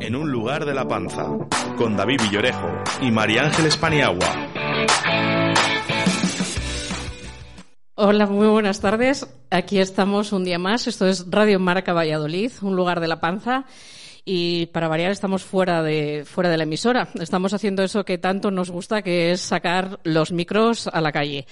en un lugar de la panza, con David Villorejo y María Ángeles Paniagua. Hola, muy buenas tardes. Aquí estamos un día más. Esto es Radio Marca Valladolid, un lugar de la panza. Y para variar estamos fuera de, fuera de la emisora. Estamos haciendo eso que tanto nos gusta, que es sacar los micros a la calle.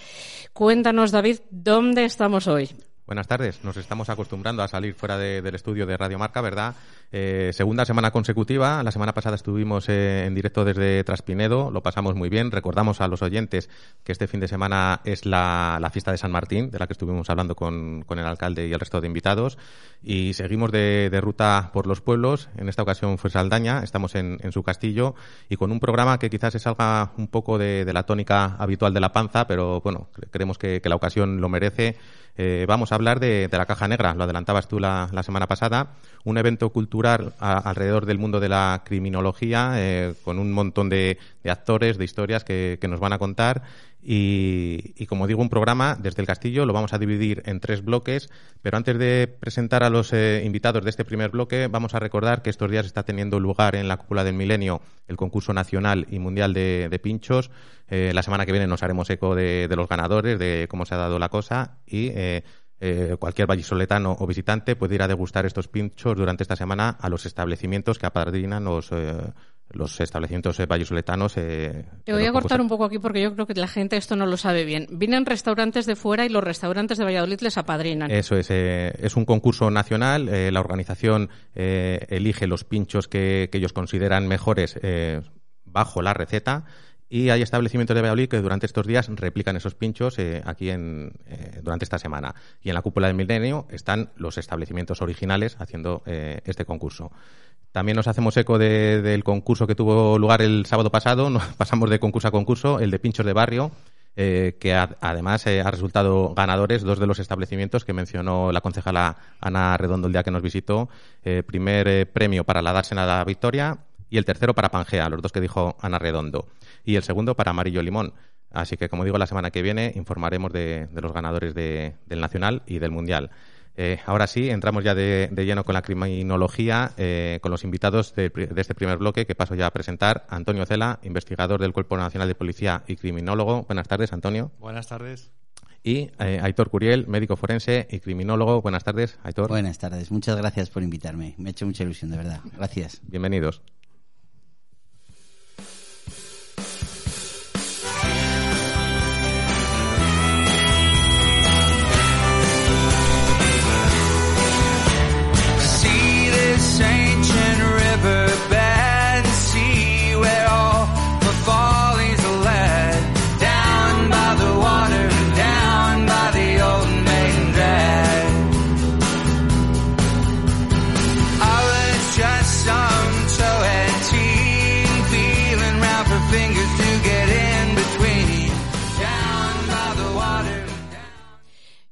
Cuéntanos, David, ¿dónde estamos hoy? Buenas tardes. Nos estamos acostumbrando a salir fuera del estudio de Radio Marca, ¿verdad? Eh, segunda semana consecutiva. La semana pasada estuvimos eh, en directo desde Traspinedo. Lo pasamos muy bien. Recordamos a los oyentes que este fin de semana es la, fiesta de San Martín, de la que estuvimos hablando con, el alcalde y el resto de invitados. Y seguimos de, ruta por los pueblos. En esta ocasión fue Saldaña. Estamos en, su castillo y con un programa que quizás se salga un poco de, la tónica habitual de la panza, pero bueno, creemos que la ocasión lo merece. Eh, vamos a hablar de, la Caja Negra, lo adelantabas tú la, semana pasada, un evento cultural alrededor del mundo de la criminología, eh, con un montón de, actores, de historias que, nos van a contar. Y, como digo, un programa desde el castillo lo vamos a dividir en tres bloques, pero antes de presentar a los eh, invitados de este primer bloque, vamos a recordar que estos días está teniendo lugar en la cúpula del milenio el concurso nacional y mundial de pinchos. Eh, la semana que viene nos haremos eco de, los ganadores, de cómo se ha dado la cosa y eh, cualquier vallisoletano o visitante puede ir a degustar estos pinchos durante esta semana a los establecimientos que apadrinan los, los establecimientos vallisoletanos. Te voy a cortar un poco aquí porque yo creo que la gente esto no lo sabe bien. Vienen restaurantes de fuera y los restaurantes de Valladolid les apadrinan. Eso es. es un concurso nacional. la organización elige los pinchos que, que ellos consideran mejores bajo la receta y hay establecimientos de Valladolid que durante estos días replican esos pinchos eh, aquí en, eh, durante esta semana. Y en la cúpula del milenio están los establecimientos originales haciendo eh, este concurso. También nos hacemos eco del concurso que tuvo lugar el sábado pasado. Pasamos de concurso a concurso, el de pinchos de barrio, que además ha resultado ganadores dos de los establecimientos que mencionó la concejala Ana Redondo el día que nos visitó. primer premio para la Dársena de la Victoria y el tercero para Pangea, los dos que dijo Ana Redondo, y el segundo para Amarillo Limón. Así que, como digo, la semana que viene informaremos de, los ganadores del Nacional y del Mundial. Eh, ahora sí, entramos ya de, lleno con la criminología, eh, con los invitados de, este primer bloque que paso ya a presentar. Antonio Cela, investigador del Cuerpo Nacional de Policía y criminólogo. Buenas tardes, Antonio. Buenas tardes. Y eh, Aitor Curiel, médico forense y criminólogo. Buenas tardes, Aitor. Buenas tardes. Muchas gracias por invitarme. Me ha hecho mucha ilusión, de verdad. Gracias. Bienvenidos.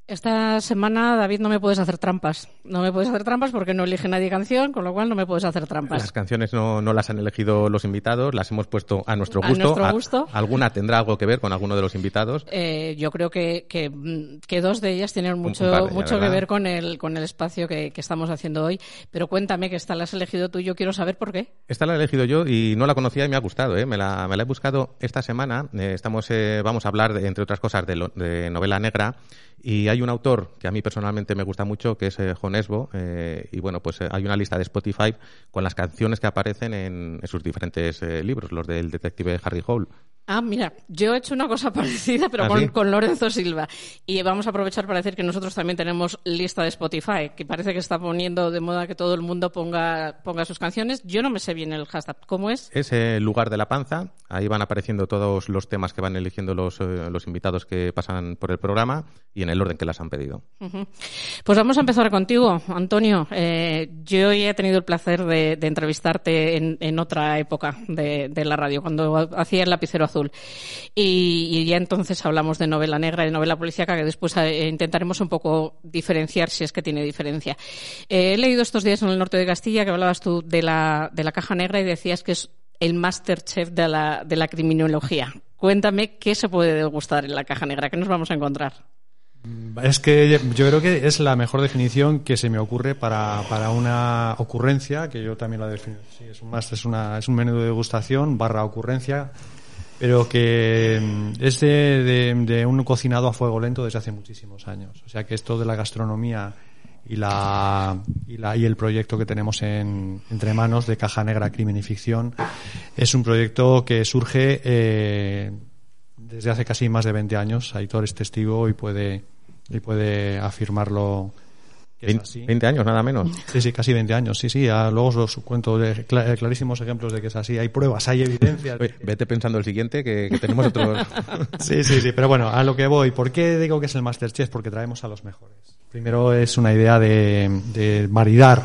Esta semana, David, no me puedes hacer trampas. No me puedes hacer trampas porque no elige nadie canción, con lo cual no me puedes hacer trampas. Las canciones no, no las han elegido los invitados, las hemos puesto a nuestro gusto. A nuestro gusto. ¿Alguna tendrá algo que ver con alguno de los invitados? Eh, yo creo que, que, dos de ellas tienen mucho, mucho que ver con el, con el espacio que, estamos haciendo hoy. Pero cuéntame que esta la has elegido tú, yo quiero saber por qué. Esta la he elegido yo y no la conocía y me ha gustado. ¿eh? Me, la, me la he buscado esta semana. Eh, estamos, eh, vamos a hablar, entre otras cosas, de, de novela negra. Y hay un autor que a mí personalmente me gusta mucho, que es eh, Jonesbo, eh, y bueno, pues eh, hay una lista de Spotify con las canciones que aparecen en, sus diferentes libros, los del detective Harry Hole. Ah, mira, yo he hecho una cosa parecida, pero ¿Ah, con, Lorenzo Silva. Y vamos a aprovechar para decir que nosotros también tenemos lista de Spotify, que parece que está poniendo de moda que todo el mundo ponga, ponga sus canciones. Yo no me sé bien el hashtag. ¿Cómo es? Es el lugar de la panza. Ahí van apareciendo todos los temas que van eligiendo los, eh, los invitados que pasan por el programa y en el orden que las han pedido. Pues vamos a empezar contigo, Antonio. Eh, yo ya he tenido el placer de, entrevistarte en, otra época de, de la radio, cuando hacía el lapicero azul y, ya entonces hablamos de novela negra de novela policíaca, que después eh, intentaremos un poco diferenciar si es que tiene diferencia. Eh, he leído estos días en el norte de Castilla que hablabas tú de la, de la caja negra y decías que es el Masterchef de la, de la criminología. Cuéntame qué se puede degustar en la caja negra, qué nos vamos a encontrar. Es que yo creo que es la mejor definición que se me ocurre para, para una ocurrencia, que yo también la defino. Sí, es un es, una, es un menú de degustación barra ocurrencia, pero que mm, es de, de, un cocinado a fuego lento desde hace muchísimos años. O sea que esto de la gastronomía y la, y, la, y el proyecto que tenemos en, entre manos de Caja Negra Crimen y Ficción es un proyecto que surge eh, desde hace casi más de 20 años. Aitor es testigo y puede, y puede afirmarlo. Que 20, años, nada menos. Sí, sí, casi 20 años. Sí, sí, luego os cuento de clarísimos ejemplos de que es así. Hay pruebas, hay evidencias. vete pensando el siguiente, que, tenemos otros. sí, sí, sí, pero bueno, a lo que voy. ¿Por qué digo que es el Masterchef? Porque traemos a los mejores. Primero es una idea de, de maridar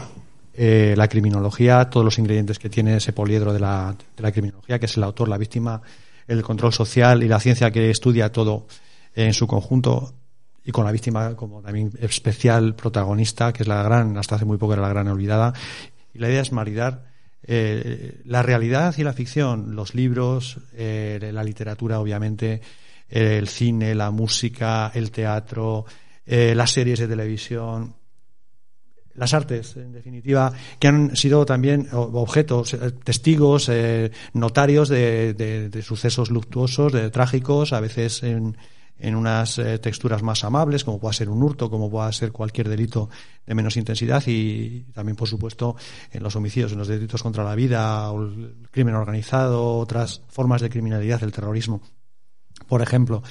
eh, la criminología, todos los ingredientes que tiene ese poliedro de la, de la criminología, que es el autor, la víctima, el control social y la ciencia que estudia todo en su conjunto y con la víctima como también especial protagonista, que es la gran, hasta hace muy poco era la gran olvidada. Y la idea es maridar eh, la realidad y la ficción, los libros, eh, la literatura, obviamente, el cine, la música, el teatro, eh, las series de televisión, las artes, en definitiva, que han sido también objetos, eh, testigos, eh, notarios de, sucesos luctuosos, de trágicos, a veces en, en unas eh, texturas más amables, como pueda ser un hurto, como pueda ser cualquier delito de menos intensidad y también, por supuesto, en los homicidios, en los delitos contra la vida, el crimen organizado, otras formas de criminalidad, el terrorismo por ejemplo.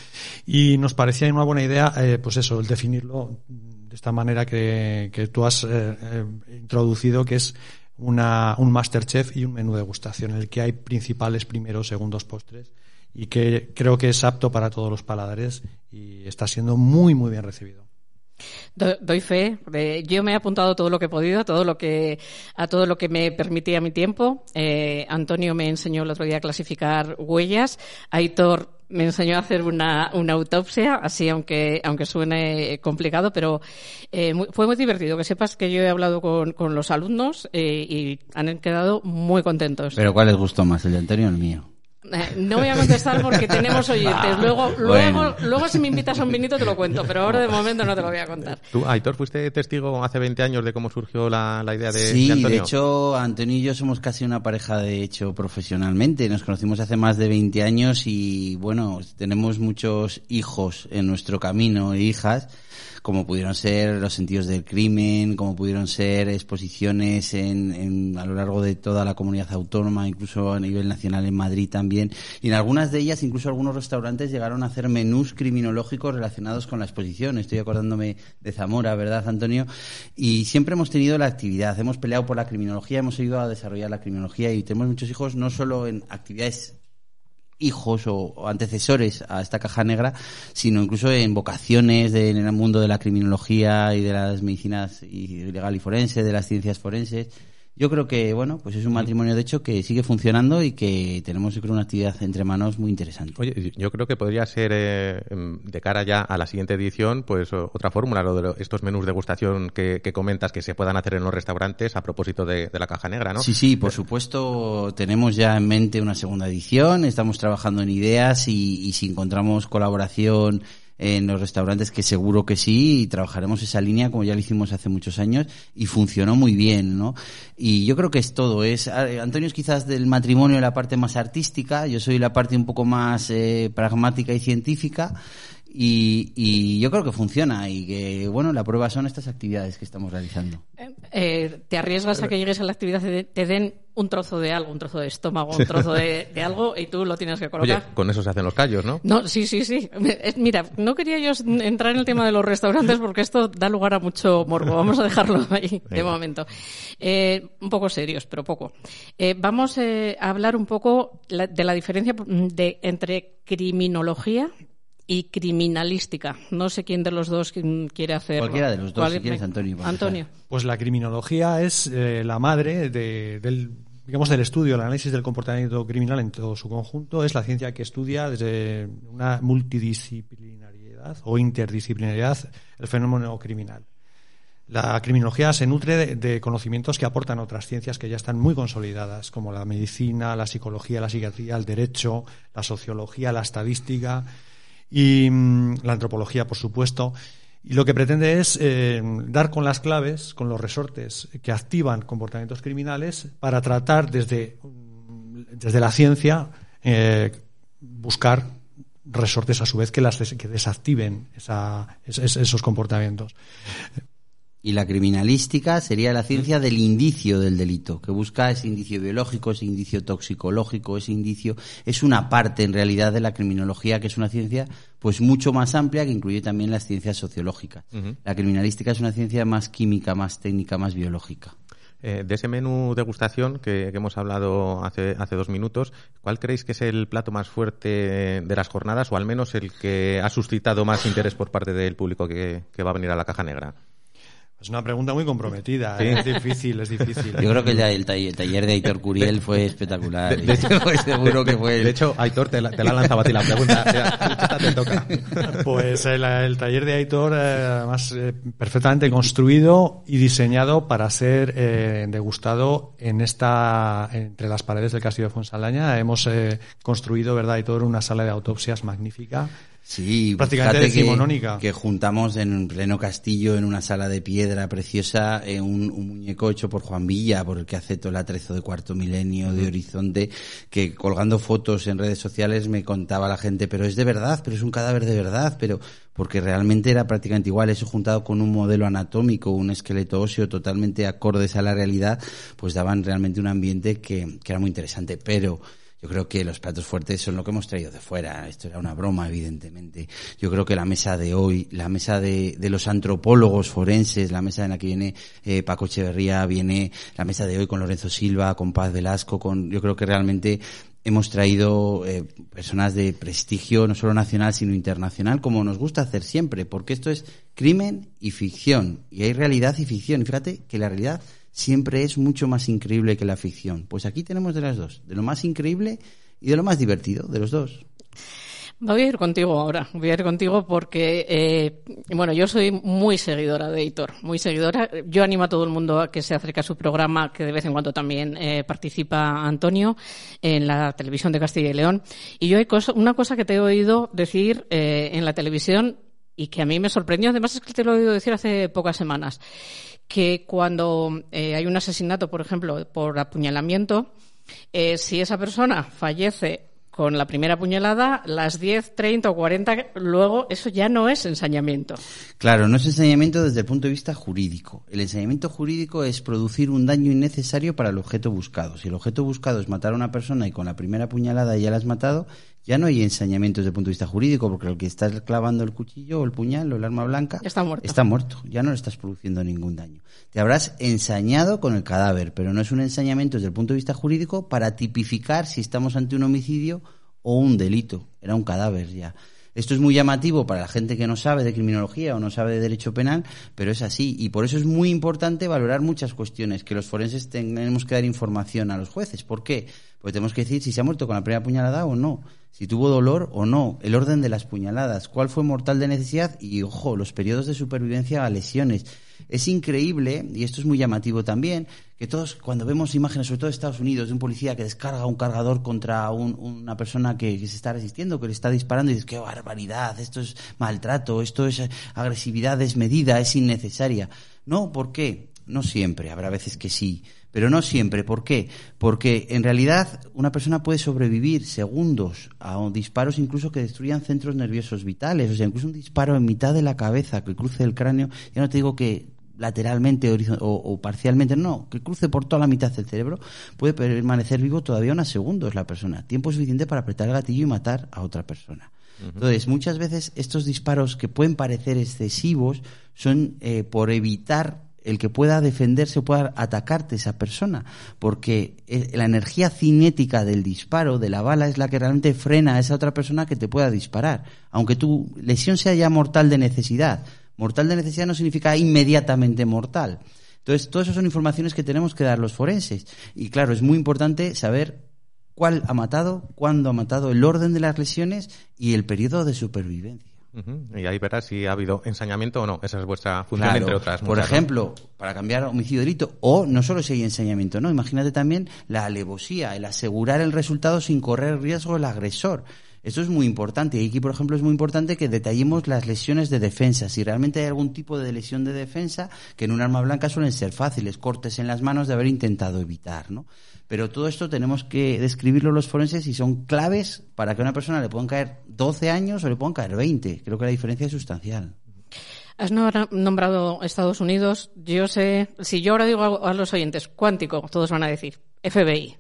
Y nos parecía una buena idea, pues eso, el definirlo de esta manera que, que tú has eh, eh, introducido, que es una, un Masterchef y un menú de degustación, en el que hay principales primeros, segundos, postres, y que creo que es apto para todos los paladares y está siendo muy, muy bien recibido. Doy fe. yo me he apuntado todo lo que he podido, a todo lo que, a todo lo que me permitía mi tiempo. Eh, Antonio me enseñó el otro día a clasificar huellas. Aitor me enseñó a hacer una, una autopsia, así aunque, aunque suene complicado, pero eh, fue muy divertido. Que sepas que yo he hablado con, con los alumnos eh, y han quedado muy contentos. ¿Pero cuál les gustó más, el de Antonio o el mío? Eh, no voy a contestar porque tenemos oyentes. Luego, luego, luego si me invitas a un vinito te lo cuento, pero ahora de momento no te lo voy a contar. ¿Tú, Aitor, fuiste testigo hace 20 años de cómo surgió la, la idea de, sí, de, de hecho, Antonio y yo somos casi una pareja de hecho profesionalmente. Nos conocimos hace más de 20 años y, bueno, tenemos muchos hijos en nuestro camino e hijas como pudieron ser los sentidos del crimen, como pudieron ser exposiciones en, en, a lo largo de toda la comunidad autónoma, incluso a nivel nacional en Madrid también. Y en algunas de ellas, incluso algunos restaurantes llegaron a hacer menús criminológicos relacionados con la exposición. Estoy acordándome de Zamora, ¿verdad, Antonio? Y siempre hemos tenido la actividad, hemos peleado por la criminología, hemos ayudado a desarrollar la criminología y tenemos muchos hijos no solo en actividades hijos o, antecesores a esta caja negra, sino incluso en vocaciones en el mundo de la criminología y de las medicinas y legal y forense, de las ciencias forenses yo creo que, bueno, pues es un matrimonio de hecho que sigue funcionando y que tenemos, creo, una actividad entre manos muy interesante. Oye, yo creo que podría ser, eh, de cara ya a la siguiente edición, pues otra fórmula, lo de estos menús de gustación que, comentas que se puedan hacer en los restaurantes a propósito de, la caja negra, ¿no? Sí, sí, por supuesto, tenemos ya en mente una segunda edición, estamos trabajando en ideas y, y si encontramos colaboración en los restaurantes, que seguro que sí, y trabajaremos esa línea como ya lo hicimos hace muchos años y funcionó muy bien, ¿no? Y yo creo que es todo. Es Antonio es quizás del matrimonio la parte más artística, yo soy la parte un poco más eh, pragmática y científica. Y, y, yo creo que funciona y que, bueno, la prueba son estas actividades que estamos realizando. Eh, ¿Te arriesgas a que llegues a la actividad y te den un trozo de algo, un trozo de estómago, un trozo de, algo y tú lo tienes que colocar? Oye, con eso se hacen los callos, ¿no? No, sí, sí, sí. Mira, no quería yo entrar en el tema de los restaurantes porque esto da lugar a mucho morbo. Vamos a dejarlo ahí de momento. Eh, un poco serios, pero poco. Eh, vamos a hablar un poco de la diferencia de, entre criminología y criminalística. No sé quién de los dos quiere hacerlo. Cualquiera de los dos, si quieres, Antonio. Antonio. Pues la criminología es eh, la madre del digamos del estudio, el análisis del comportamiento criminal en todo su conjunto, es la ciencia que estudia desde una multidisciplinariedad o interdisciplinariedad el fenómeno criminal. La criminología se nutre de, conocimientos que aportan otras ciencias que ya están muy consolidadas, como la medicina, la psicología, la psiquiatría, el derecho, la sociología, la estadística, y mm, la antropología, por supuesto. Y lo que pretende es eh, dar con las claves, con los resortes que activan comportamientos criminales para tratar desde, desde la ciencia eh, buscar resortes a su vez que, las que desactiven esa, esos comportamientos. Y la criminalística sería la ciencia del indicio del delito, que busca ese indicio biológico, ese indicio toxicológico, ese indicio. Es una parte en realidad de la criminología, que es una ciencia pues mucho más amplia, que incluye también las ciencias sociológicas. La criminalística es una ciencia más química, más técnica, más biológica. Eh, de ese menú degustación que, que, hemos hablado hace, hace dos minutos, ¿cuál creéis que es el plato más fuerte de las jornadas o al menos el que ha suscitado más interés por parte del público que va a venir a la caja negra? Es una pregunta muy comprometida. ¿eh? Es difícil, es difícil. Yo creo que el, el, taller, de Aitor Curiel fue espectacular. De, hecho, seguro que fue. De hecho, Aitor te la, te la lanzaba a ti la pregunta. Esta te toca. Pues el, taller de Aitor, eh, además, eh, perfectamente construido y diseñado para ser eh, degustado en esta, entre las paredes del Castillo de Fonsalaña. Hemos construido, ¿verdad, Aitor? Una sala de autopsias magnífica Sí, prácticamente decimonónica. Que, juntamos en un pleno castillo, en una sala de piedra preciosa, eh, un, un, muñeco hecho por Juan Villa, por el que hace todo el atrezo de cuarto milenio de Horizonte, que colgando fotos en redes sociales me contaba la gente, pero es de verdad, pero es un cadáver de verdad, pero porque realmente era prácticamente igual, eso juntado con un modelo anatómico, un esqueleto óseo totalmente acordes a la realidad, pues daban realmente un ambiente que, que era muy interesante, pero yo creo que los platos fuertes son lo que hemos traído de fuera. Esto era una broma, evidentemente. Yo creo que la mesa de hoy, la mesa de, los antropólogos forenses, la mesa en la que viene eh, Paco Echeverría, viene la mesa de hoy con Lorenzo Silva, con Paz Velasco, con, yo creo que realmente hemos traído eh, personas de prestigio no solo nacional sino internacional como nos gusta hacer siempre porque esto es crimen y ficción y hay realidad y ficción y fíjate que la realidad siempre es mucho más increíble que la ficción. Pues aquí tenemos de las dos, de lo más increíble y de lo más divertido, de los dos. Voy a ir contigo ahora, voy a ir contigo porque, eh, bueno, yo soy muy seguidora de Editor, muy seguidora. Yo animo a todo el mundo a que se acerque a su programa, que de vez en cuando también eh, participa Antonio en la televisión de Castilla y León. Y yo hay una cosa que te he oído decir eh, en la televisión y que a mí me sorprendió, además es que te lo he oído decir hace pocas semanas que cuando eh, hay un asesinato, por ejemplo, por apuñalamiento, eh, si esa persona fallece con la primera puñalada, las 10, 30 o 40, luego eso ya no es ensañamiento. Claro, no es ensañamiento desde el punto de vista jurídico. El ensañamiento jurídico es producir un daño innecesario para el objeto buscado. Si el objeto buscado es matar a una persona y con la primera puñalada ya la has matado, ya no hay ensañamiento desde el punto de vista jurídico, porque el que está clavando el cuchillo o el puñal o el arma blanca está muerto. Está muerto, ya no le estás produciendo ningún daño. Te habrás ensañado con el cadáver, pero no es un ensañamiento desde el punto de vista jurídico para tipificar si estamos ante un homicidio o un delito. Era un cadáver ya. Esto es muy llamativo para la gente que no sabe de criminología o no sabe de derecho penal, pero es así. Y por eso es muy importante valorar muchas cuestiones, que los forenses tenemos que dar información a los jueces. ¿Por qué? Porque tenemos que decir si se ha muerto con la primera puñalada o no, si tuvo dolor o no, el orden de las puñaladas, cuál fue mortal de necesidad y, ojo, los periodos de supervivencia a lesiones. Es increíble, y esto es muy llamativo también, que todos cuando vemos imágenes, sobre todo de Estados Unidos, de un policía que descarga un cargador contra una persona que, se está resistiendo, que le está disparando, y dices, qué barbaridad, esto es maltrato, esto es agresividad desmedida, es innecesaria. No, ¿por qué? No siempre, habrá veces que sí pero no siempre. ¿Por qué? Porque en realidad una persona puede sobrevivir segundos a disparos incluso que destruyan centros nerviosos vitales, o sea, incluso un disparo en mitad de la cabeza que cruce el cráneo, ya no te digo que lateralmente o, parcialmente, no, que cruce por toda la mitad del cerebro, puede permanecer vivo todavía unos segundos la persona, tiempo suficiente para apretar el gatillo y matar a otra persona. Entonces, muchas veces estos disparos que pueden parecer excesivos son eh, por evitar el que pueda defenderse pueda atacarte esa persona, porque eh, la energía cinética del disparo de la bala es la que realmente frena a esa otra persona que te pueda disparar, aunque tu lesión sea ya mortal de necesidad. Mortal de necesidad no significa inmediatamente mortal. Entonces, todas esas son informaciones que tenemos que dar los forenses. Y claro, es muy importante saber cuál ha matado, cuándo ha matado, el orden de las lesiones y el periodo de supervivencia. Y ahí verás si ha habido ensañamiento o no. Esa es vuestra función, entre otras. Por ejemplo, para cambiar homicidio delito, o no solo si hay ensañamiento, ¿no? Imagínate también la alevosía, el asegurar el resultado sin correr riesgo el agresor. Esto es muy importante. Y aquí, por ejemplo, es muy importante que detallemos las lesiones de defensa. Si realmente hay algún tipo de lesión de defensa, que en un arma blanca suelen ser fáciles, cortes en las manos de haber intentado evitar, ¿no? Pero todo esto tenemos que describirlo los forenses y son claves para que a una persona le puedan caer 12 años o le puedan caer 20. Creo que la diferencia es sustancial. Has nombrado Estados Unidos. Yo sé, si yo ahora digo a los oyentes cuántico, todos van a decir FBI.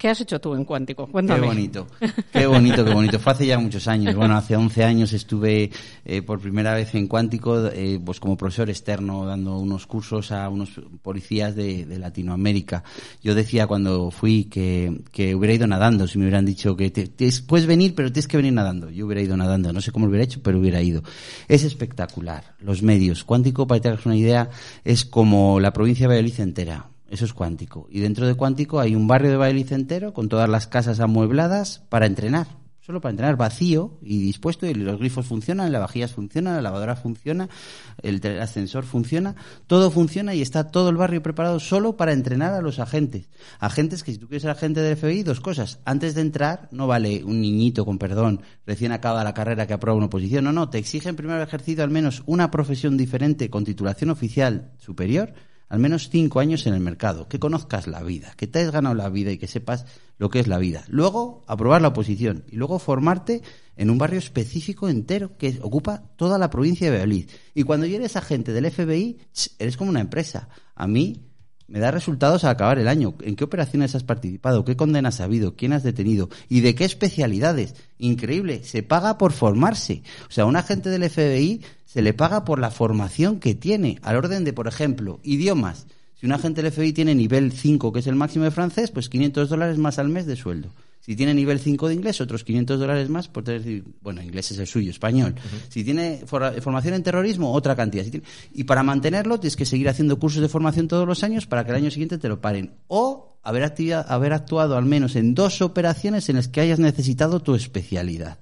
¿Qué has hecho tú en Cuántico? Cuéntame. Qué bonito, qué bonito, qué bonito. Fue hace ya muchos años. Bueno, hace 11 años estuve eh, por primera vez en Cuántico, eh, pues como profesor externo, dando unos cursos a unos policías de, Latinoamérica. Yo decía cuando fui que, que, hubiera ido nadando, si me hubieran dicho que te, puedes venir, pero tienes que venir nadando. Yo hubiera ido nadando. No sé cómo lo hubiera hecho, pero hubiera ido. Es espectacular. Los medios. Cuántico, para que te hagas una idea, es como la provincia de Valladolid entera eso es cuántico. Y dentro de cuántico hay un barrio de baile entero con todas las casas amuebladas para entrenar. Solo para entrenar, vacío y dispuesto. Y los grifos funcionan, las vajillas funcionan, la lavadora funciona, el ascensor funciona. Todo funciona y está todo el barrio preparado solo para entrenar a los agentes. Agentes que si tú quieres ser agente del FBI, dos cosas. Antes de entrar, no vale un niñito con perdón, recién acaba la carrera que aprueba una oposición. No, no, te exigen primero ejercido al menos una profesión diferente con titulación oficial superior al menos cinco años en el mercado, que conozcas la vida, que te hayas ganado la vida y que sepas lo que es la vida. Luego, aprobar la oposición y luego formarte en un barrio específico entero que ocupa toda la provincia de Valladolid. Y cuando eres agente del FBI, eres como una empresa. A mí me da resultados al acabar el año. ¿En qué operaciones has participado? ¿Qué condenas has habido? ¿Quién has detenido? ¿Y de qué especialidades? Increíble. Se paga por formarse. O sea, un agente del FBI se le paga por la formación que tiene. Al orden de, por ejemplo, idiomas. Si un agente del FBI tiene nivel 5, que es el máximo de francés, pues 500 dólares más al mes de sueldo. Si tiene nivel 5 de inglés, otros 500 dólares más por tener, bueno, inglés es el suyo, español. Si tiene formación en terrorismo, otra cantidad. y para mantenerlo tienes que seguir haciendo cursos de formación todos los años para que el año siguiente te lo paren. O haber, haber actuado al menos en dos operaciones en las que hayas necesitado tu especialidad.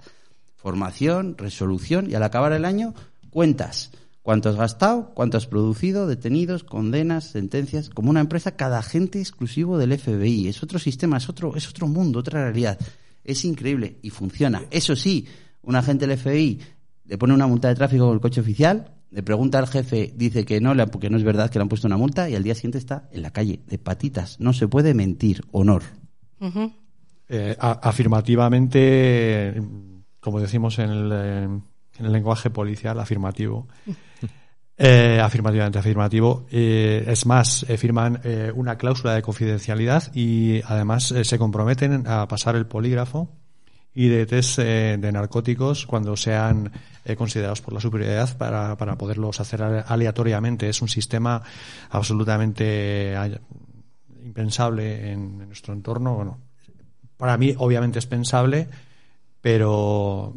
Formación, resolución y al acabar el año cuentas cuánto has gastado, cuánto has producido, detenidos, condenas, sentencias, como una empresa, cada agente exclusivo del FBI. Es otro sistema, es otro, es otro mundo, otra realidad. Es increíble y funciona. Eso sí, un agente del FBI le pone una multa de tráfico con el coche oficial, le pregunta al jefe, dice que no, porque no es verdad que le han puesto una multa y al día siguiente está en la calle, de patitas. No se puede mentir, honor. Eh, afirmativamente, como decimos en el, eh, en el lenguaje policial, afirmativo. Eh, afirmativamente afirmativo. Eh, es más, eh, firman una cláusula de confidencialidad y además se comprometen a pasar el polígrafo y de test de narcóticos cuando sean considerados por la superioridad para, para poderlos hacer aleatoriamente. Es un sistema absolutamente impensable en, en nuestro entorno. Bueno, para mí obviamente es pensable, pero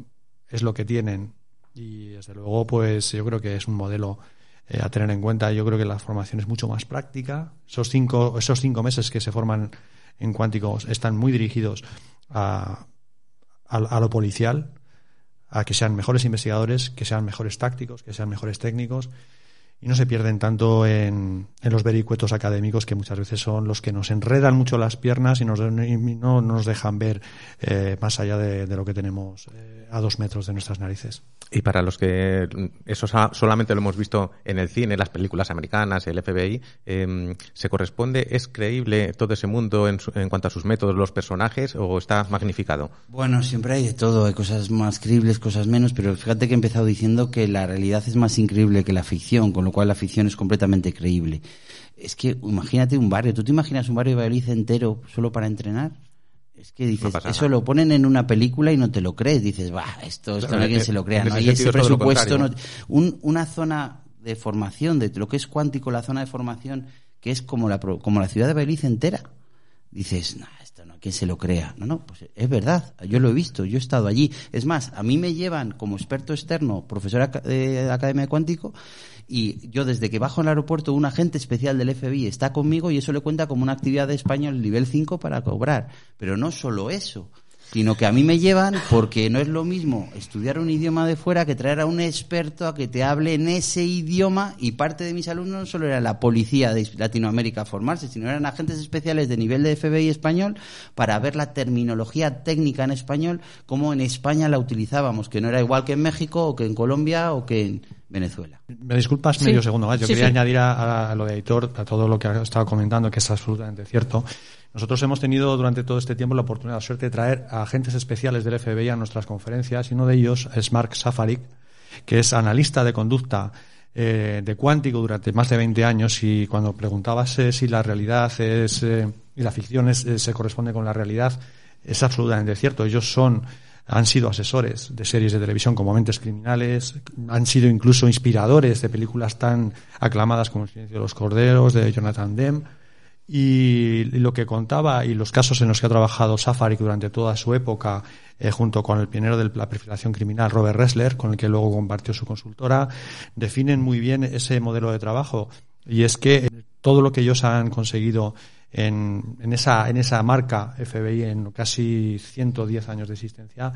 es lo que tienen y desde luego, pues yo creo que es un modelo eh, a tener en cuenta. Yo creo que la formación es mucho más práctica. Esos cinco, esos cinco meses que se forman en cuánticos están muy dirigidos a, a, lo policial, a que sean mejores investigadores, que sean mejores tácticos, que sean mejores técnicos y no se pierden tanto en, en, los vericuetos académicos que muchas veces son los que nos enredan mucho las piernas y, nos, no nos dejan ver eh, más allá de, lo que tenemos eh, a dos metros de nuestras narices. Y para los que eso solamente lo hemos visto en el cine, en las películas americanas, el FBI, em, ¿se corresponde, es creíble todo ese mundo en, en, cuanto a sus métodos, los personajes, o está magnificado? Bueno, siempre hay de todo, hay cosas más creíbles, cosas menos, pero fíjate que he empezado diciendo que la realidad es más increíble que la ficción, con lo cual la ficción es completamente creíble. Es que imagínate un barrio, ¿tú te imaginas un barrio de Valladolid entero solo para entrenar? Es que dices, eso lo ponen en una película y no te lo crees. Dices, va, esto, esto no alguien se lo crea. No hay ese presupuesto. una zona de formación, de lo que es cuántico, la zona de formación, que es como la, como la ciudad de Belice entera. Dices, no, esto no, ¿quién se lo crea? No, no, pues es verdad. Yo lo he visto, yo he estado allí. Es más, a mí me llevan como experto externo, profesor de Academia de Cuántico, y yo desde que bajo en el aeropuerto un agente especial del FBI está conmigo y eso le cuenta como una actividad de español nivel 5 para cobrar. Pero no solo eso, sino que a mí me llevan porque no es lo mismo estudiar un idioma de fuera que traer a un experto a que te hable en ese idioma y parte de mis alumnos no solo era la policía de Latinoamérica a formarse, sino eran agentes especiales de nivel de FBI español para ver la terminología técnica en español como en España la utilizábamos, que no era igual que en México o que en Colombia o que en Venezuela. Me disculpas medio segundo más. Yo quería añadir a, lo de editor, a todo lo que ha estado comentando, que es absolutamente cierto. Nosotros hemos tenido durante todo este tiempo la oportunidad, la suerte de traer a agentes especiales del FBI a nuestras conferencias y uno de ellos es Mark Safarik, que es analista de conducta eh, de cuántico durante más de 20 años y cuando preguntabas eh, si la realidad es eh, y la ficción se corresponde con la realidad, es absolutamente cierto. Ellos son han sido asesores de series de televisión como Mentes Criminales, han sido incluso inspiradores de películas tan aclamadas como El silencio de los corderos, de Jonathan Demme, y lo que contaba y los casos en los que ha trabajado Safari durante toda su época, eh, junto con el pionero de la perfilación criminal, Robert Ressler, con el que luego compartió su consultora, definen muy bien ese modelo de trabajo. Y es que todo lo que ellos han conseguido en, esa marca FBI en casi 110 años de existencia,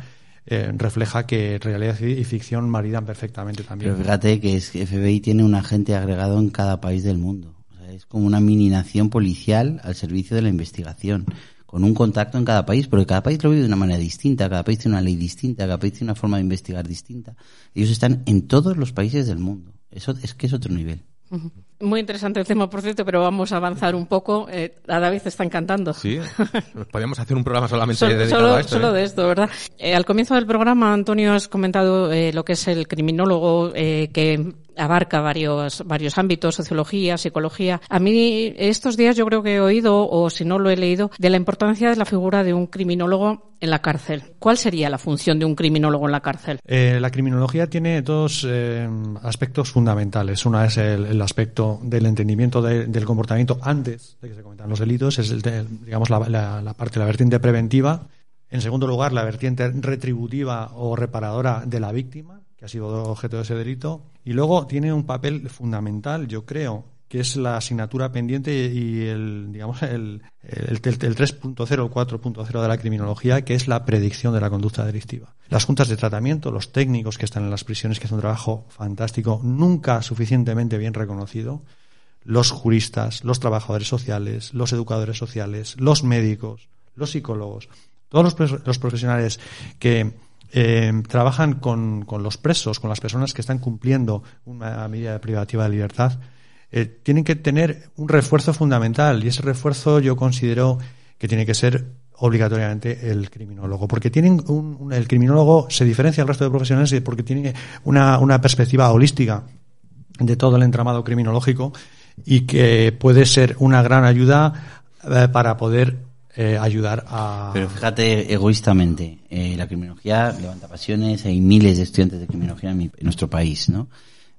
eh, refleja que realidad y ficción maridan perfectamente también. Pero fíjate que es, FBI tiene un agente agregado en cada país del mundo es como una mini nación policial al servicio de la investigación, con un contacto en cada país, porque cada país lo vive de una manera distinta, cada país tiene una ley distinta, cada país tiene una forma de investigar distinta. Ellos están en todos los países del mundo. Eso es que es otro nivel. Muy interesante el tema, por cierto, pero vamos a avanzar un poco. Eh, a David está encantando. Sí, podríamos hacer un programa solamente dedicado solo, a esto. Solo ¿eh? de esto, ¿verdad? Eh, al comienzo del programa, Antonio, has comentado lo que es el criminólogo que abarca varios, varios ámbitos, sociología, psicología. A mí estos días yo creo que he oído, o si no lo he leído, de la importancia de la figura de un criminólogo en la cárcel. ¿Cuál sería la función de un criminólogo en la cárcel? Eh, la criminología tiene dos eh, aspectos fundamentales. Una es el, aspecto del entendimiento del comportamiento antes de que se cometan los delitos, es el digamos la, la, la parte, la vertiente preventiva. En segundo lugar, la vertiente retributiva o reparadora de la víctima ha sido objeto de ese delito. Y luego tiene un papel fundamental, yo creo, que es la asignatura pendiente y el, digamos, el, el, el 3.0 o 4.0 de la criminología, que es la predicción de la conducta delictiva. Las juntas de tratamiento, los técnicos que están en las prisiones, que hacen un trabajo fantástico, nunca suficientemente bien reconocido, los juristas, los trabajadores sociales, los educadores sociales, los médicos, los psicólogos, todos los, los profesionales que eh, trabajan con, con, los presos, con las personas que están cumpliendo una medida privativa de libertad, eh, tienen que tener un refuerzo fundamental y ese refuerzo yo considero que tiene que ser obligatoriamente el criminólogo, porque tienen un, el criminólogo se diferencia del resto de profesionales porque tiene una, una perspectiva holística de todo el entramado criminológico y que puede ser una gran ayuda eh, para poder eh, ayudar a... Pero fíjate, egoístamente, eh, la criminología levanta pasiones, hay miles de estudiantes de criminología en, en nuestro país, ¿no?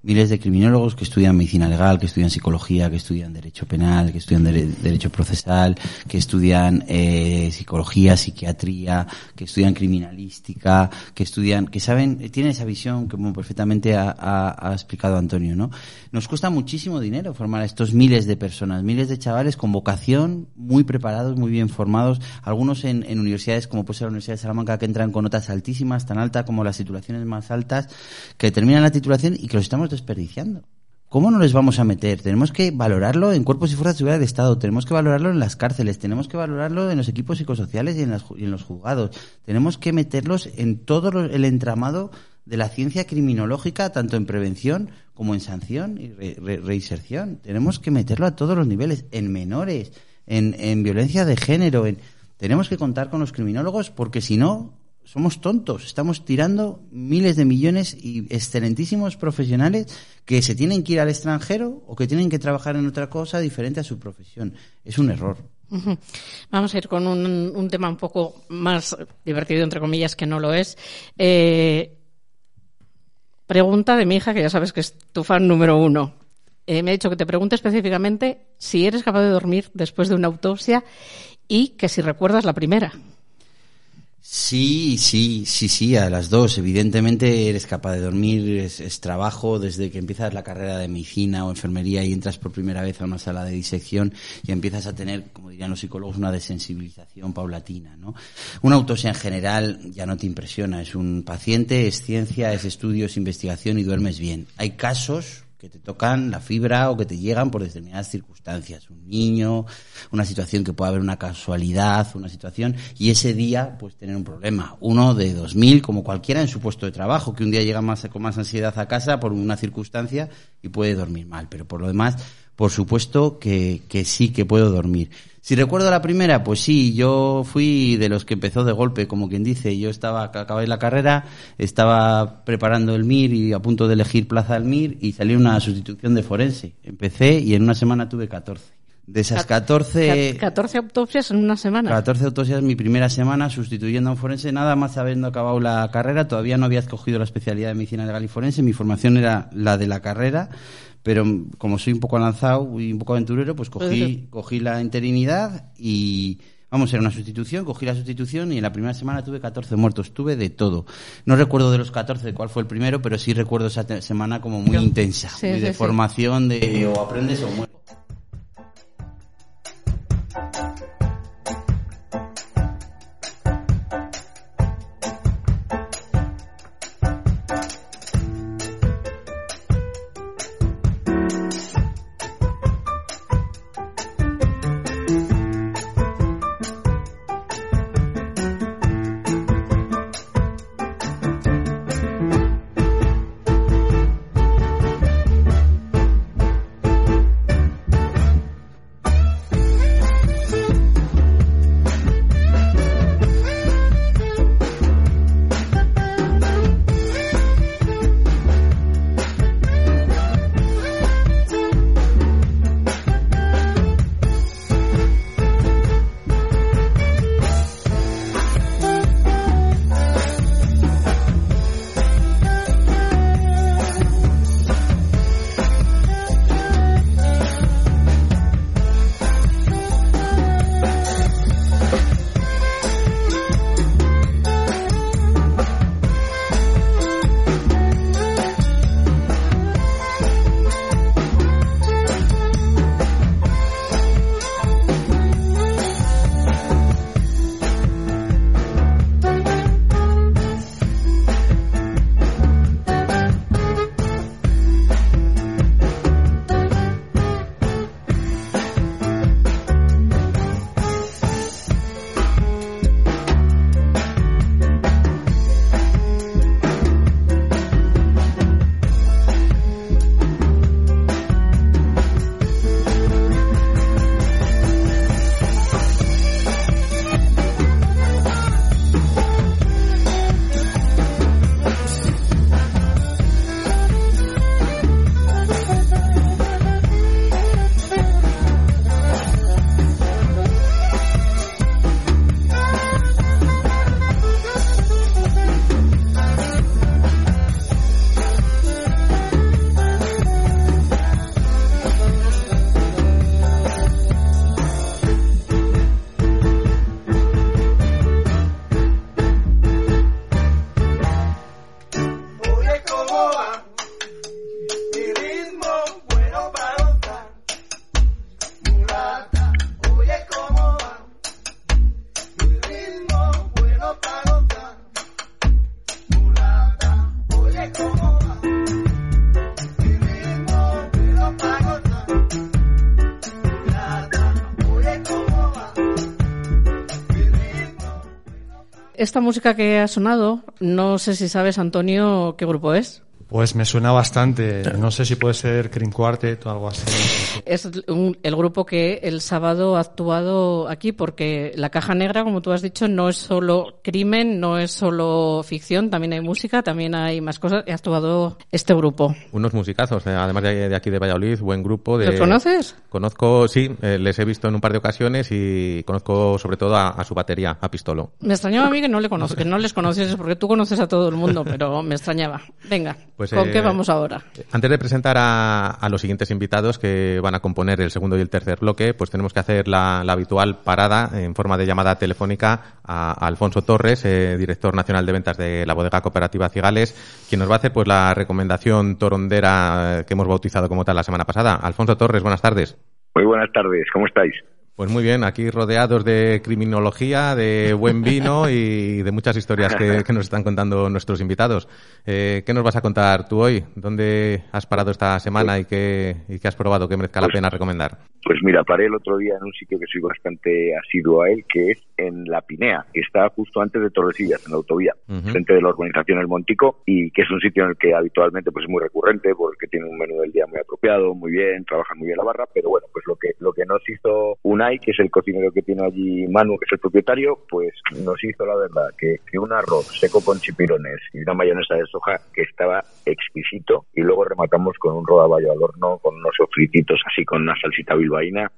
Miles de criminólogos que estudian medicina legal, que estudian psicología, que estudian derecho penal, que estudian derecho procesal, que estudian eh, psicología, psiquiatría, que estudian criminalística, que estudian, que saben, tienen esa visión como perfectamente ha, ha, explicado Antonio, ¿no? Nos cuesta muchísimo dinero formar a estos miles de personas, miles de chavales con vocación, muy preparados, muy bien formados, algunos en, en universidades como puede ser la Universidad de Salamanca que entran con notas altísimas, tan altas como las titulaciones más altas, que terminan la titulación y que los estamos desperdiciando. ¿Cómo no les vamos a meter? Tenemos que valorarlo en cuerpos y fuerzas de seguridad del Estado, tenemos que valorarlo en las cárceles, tenemos que valorarlo en los equipos psicosociales y en, en los juzgados, tenemos que meterlos en todo el entramado de la ciencia criminológica, tanto en prevención como en sanción y reinserción. Tenemos que meterlo a todos los niveles, en menores, en, en violencia de género. En... Tenemos que contar con los criminólogos porque si no, somos tontos, estamos tirando miles de millones y excelentísimos profesionales que se tienen que ir al extranjero o que tienen que trabajar en otra cosa diferente a su profesión. Es un error. Vamos a ir con un, tema un poco más divertido, entre comillas, que no lo es. Eh, pregunta de mi hija, que ya sabes que es tu fan número uno. Eh, me ha dicho que te pregunte específicamente si eres capaz de dormir después de una autopsia y que si recuerdas la primera. Sí, sí, sí, sí, a las dos. Evidentemente eres capaz de dormir, es, trabajo desde que empiezas la carrera de medicina o enfermería y entras por primera vez a una sala de disección y empiezas a tener, como dirían los psicólogos, una desensibilización paulatina. ¿no? Una autopsia en general ya no te impresiona, es un paciente, es ciencia, es estudio, es investigación y duermes bien. Hay casos que te tocan la fibra o que te llegan por determinadas circunstancias. Un niño, una situación que puede haber una casualidad, una situación, y ese día pues tener un problema. Uno de 2000, como cualquiera en su puesto de trabajo, que un día llega más, con más ansiedad a casa por una circunstancia y puede dormir mal. Pero por lo demás, por supuesto que, que sí que puedo dormir. Si recuerdo la primera, pues sí, yo fui de los que empezó de golpe, como quien dice. Yo estaba, acabé la carrera, estaba preparando el MIR y a punto de elegir plaza del MIR y salió una sustitución de forense. Empecé y en una semana tuve 14. De esas 14... 14 autopsias en una semana. 14 autopsias mi primera semana sustituyendo a un forense, nada más habiendo acabado la carrera. Todavía no había escogido la especialidad de medicina legal y forense. Mi formación era la de la carrera pero como soy un poco avanzado y un poco aventurero, pues cogí, cogí la interinidad y, vamos, era una sustitución, cogí la sustitución y en la primera semana tuve 14 muertos, tuve de todo. No recuerdo de los 14 cuál fue el primero, pero sí recuerdo esa semana como muy intensa, muy de formación, de o aprendes o mueres. Esta música que ha sonado, no sé si sabes, Antonio, qué grupo es. Pues me suena bastante. No sé si puede ser Cream Quartet o algo así. Es el grupo que el sábado ha actuado aquí porque La Caja Negra, como tú has dicho, no es solo crimen, no es solo ficción, también hay música, también hay más cosas. Ha actuado este grupo. Unos musicazos, eh, además de, aquí de Valladolid, buen grupo. De, ¿Los conoces? Conozco, sí, eh, les he visto en un par de ocasiones y conozco sobre todo a, su batería, a Pistolo. Me extrañaba a mí que no, le que no les conoces, porque tú conoces a todo el mundo, pero me extrañaba. Venga. Pues, ¿Con qué eh, vamos ahora? Antes de presentar a, los siguientes invitados que van a componer el segundo y el tercer bloque, pues tenemos que hacer la, habitual parada en forma de llamada telefónica a, Alfonso Torres, eh, director nacional de ventas de la bodega cooperativa Cigales, quien nos va a hacer pues la recomendación torondera eh, que hemos bautizado como tal la semana pasada. Alfonso Torres, buenas tardes. Muy buenas tardes, ¿cómo estáis? Pues muy bien, aquí rodeados de criminología, de buen vino y de muchas historias que, nos están contando nuestros invitados. Eh, ¿Qué nos vas a contar tú hoy? ¿Dónde has parado esta semana y qué, y qué has probado que merezca la pues pena recomendar? Pues mira, paré el otro día en un sitio que soy bastante asiduo a él, que es en La Pinea, que está justo antes de Torresillas, en la autovía, frente de la urbanización El Montico, y que es un sitio en el que habitualmente pues es muy recurrente, porque tiene un menú del día muy apropiado, muy bien, trabaja muy bien la barra, pero bueno, pues lo que, lo que nos hizo una que es el cocinero que tiene allí Manu, que es el propietario, pues nos hizo la verdad que, un arroz seco con chipirones y una mayonesa de soja que estaba exquisito y luego rematamos con un rodaballo al horno con unos sofrititos así con una salsita bilbaína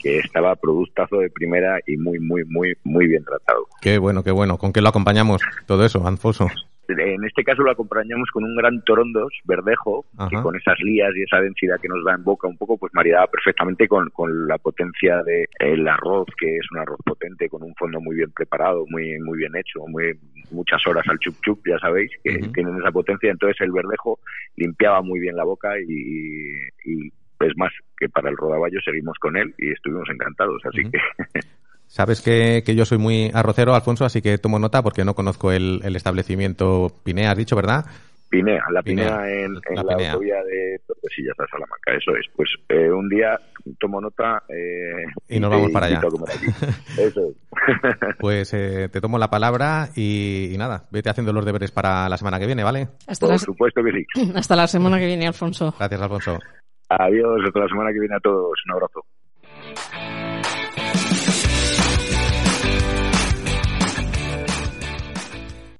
que estaba productazo de primera y muy, muy, muy, muy bien tratado. Qué bueno, qué bueno. ¿Con qué lo acompañamos todo eso, Anfoso? En este caso lo acompañamos con un gran torondos verdejo, que con esas lías y esa densidad que nos da en boca un poco, pues maridaba perfectamente con, con la potencia del el arroz, que es un arroz potente, con un fondo muy bien preparado, muy muy bien hecho, muy muchas horas al chup chup, ya sabéis, que tienen esa potencia. Entonces el verdejo limpiaba muy bien la boca y, es más que para el rodaballo seguimos con él y estuvimos encantados, así que Sabes que, que, yo soy muy arrocero, Alfonso, así que tomo nota porque no conozco el, el establecimiento Pinea, has dicho, ¿verdad? Pinea, la Pinea, en, la, autovía de Tordesillas de Salamanca, eso es. Pues eh, un día tomo nota eh, y nos vamos para allá. Eso es. pues eh, te tomo la palabra y, nada, vete haciendo los deberes para la semana que viene, ¿vale? Hasta Por supuesto que sí. Hasta la semana que viene, Alfonso. Gracias, Alfonso. Adiós, hasta la semana que viene a todos. Un abrazo.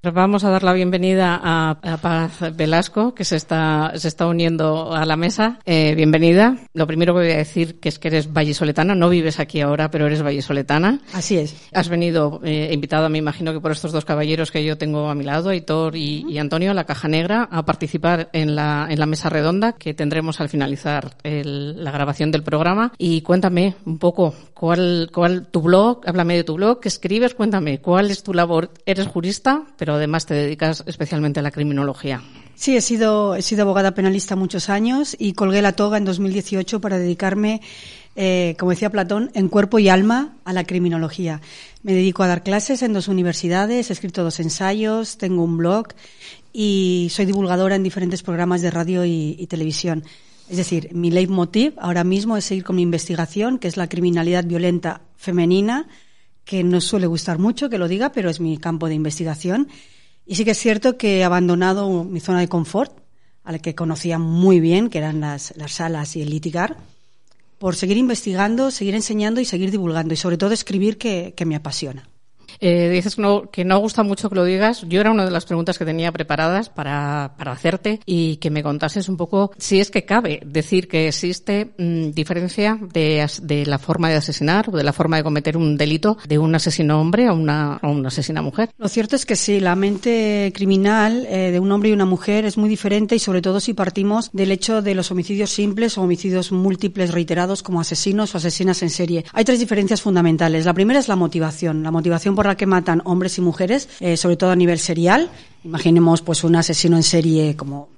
Vamos a dar la bienvenida a, Paz Velasco, que se está, se está uniendo a la mesa. Eh, bienvenida. Lo primero que voy a decir que es que eres vallisoletana. No vives aquí ahora, pero eres vallisoletana. Así es. Has venido eh, invitada, me imagino que por estos dos caballeros que yo tengo a mi lado, Hitor y, Antonio, la Caja Negra, a participar en la, en la mesa redonda que tendremos al finalizar la grabación del programa. Y cuéntame un poco cuál, cuál tu blog, háblame de tu blog, qué escribes, cuéntame cuál es tu labor. Eres jurista, pero además te dedicas especialmente a la criminología. Sí, he sido, he sido abogada penalista muchos años y colgué la toga en 2018 para dedicarme, eh, como decía Platón, en cuerpo y alma a la criminología. Me dedico a dar clases en dos universidades, he escrito dos ensayos, tengo un blog y soy divulgadora en diferentes programas de radio y televisión. Es decir, mi leitmotiv ahora mismo es seguir con mi investigación, que es la criminalidad violenta femenina, que no suele gustar mucho que lo diga, pero es mi campo de investigación. Y sí que es cierto que he abandonado mi zona de confort, a la que conocía muy bien, que eran las, las salas y el litigar, por seguir investigando, seguir enseñando y seguir divulgando, y sobre todo escribir que, que me apasiona. Eh, dices no, que no gusta mucho que lo digas. Yo era una de las preguntas que tenía preparadas para, para hacerte y que me contases un poco si es que cabe decir que existe mm, diferencia de, de, la forma de asesinar o de la forma de cometer un delito de un asesino hombre a una, a una asesina mujer. Lo cierto es que sí, la mente criminal eh, de un hombre y una mujer es muy diferente y sobre todo si partimos del hecho de los homicidios simples o homicidios múltiples reiterados como asesinos o asesinas en serie. Hay tres diferencias fundamentales. La primera es la motivación, la motivación por que matan hombres y mujeres, eh, sobre todo a nivel serial. Imaginemos pues un asesino en serie como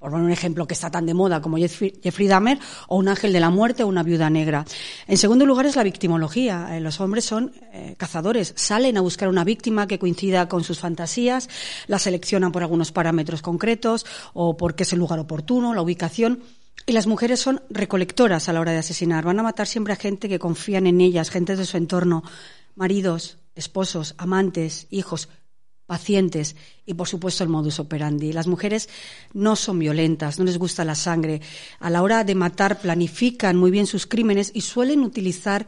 por poner un ejemplo que está tan de moda como Jeffrey Dahmer, o un ángel de la muerte o una viuda negra. En segundo lugar es la victimología. Eh, los hombres son eh, cazadores, salen a buscar una víctima que coincida con sus fantasías, la seleccionan por algunos parámetros concretos o porque es el lugar oportuno, la ubicación. Y las mujeres son recolectoras a la hora de asesinar. Van a matar siempre a gente que confían en ellas, gente de su entorno, maridos, esposos, amantes, hijos, pacientes y por supuesto el modus operandi. Las mujeres no son violentas, no les gusta la sangre. A la hora de matar planifican muy bien sus crímenes y suelen utilizar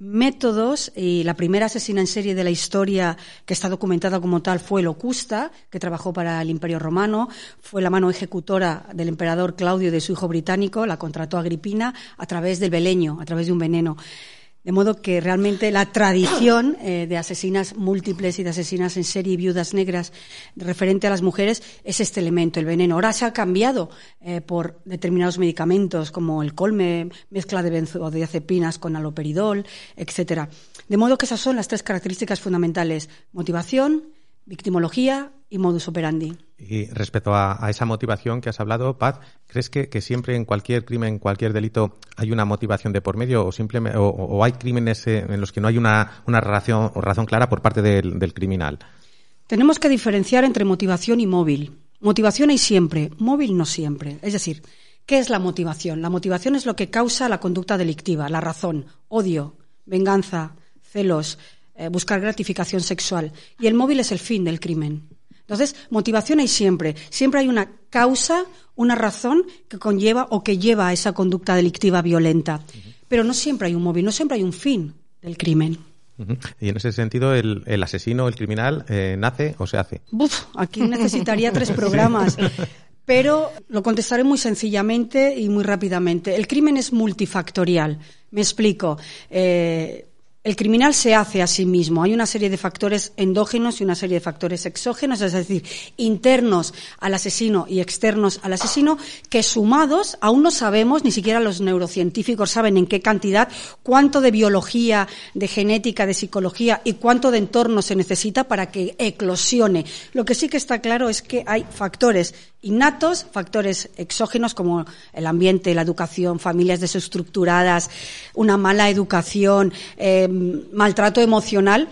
métodos y la primera asesina en serie de la historia que está documentada como tal fue Locusta, que trabajó para el Imperio Romano, fue la mano ejecutora del emperador Claudio de su hijo británico, la contrató Agripina a través del beleño, a través de un veneno. De modo que realmente la tradición eh, de asesinas múltiples y de asesinas en serie y viudas negras referente a las mujeres es este elemento, el veneno. Ahora se ha cambiado eh, por determinados medicamentos como el colme, mezcla de benzodiazepinas con aloperidol, etcétera. De modo que esas son las tres características fundamentales: motivación, victimología y modus operandi. Y respecto a, esa motivación que has hablado, Paz, ¿crees que, siempre en cualquier crimen, cualquier delito, hay una motivación de por medio o simplemente o, hay crímenes en los que no hay una, una razón, razón clara por parte del, del criminal? Tenemos que diferenciar entre motivación y móvil. Motivación hay siempre, móvil no siempre. Es decir, ¿qué es la motivación? La motivación es lo que causa la conducta delictiva, la razón, odio, venganza, celos, eh, buscar gratificación sexual. Y el móvil es el fin del crimen. Entonces, motivación hay siempre. Siempre hay una causa, una razón que conlleva o que lleva a esa conducta delictiva violenta. Pero no siempre hay un móvil, no siempre hay un fin del crimen. Y en ese sentido, el, asesino, el criminal, eh, nace o se hace. Uf, aquí necesitaría tres programas. Pero lo contestaré muy sencillamente y muy rápidamente. El crimen es multifactorial. Me explico. Eh, el criminal se hace a sí mismo. Hay una serie de factores endógenos y una serie de factores exógenos, es decir, internos al asesino y externos al asesino, que sumados aún no sabemos, ni siquiera los neurocientíficos saben en qué cantidad, cuánto de biología, de genética, de psicología y cuánto de entorno se necesita para que eclosione. Lo que sí que está claro es que hay factores innatos, factores exógenos como el ambiente, la educación, familias desestructuradas, una mala educación, eh, maltrato emocional,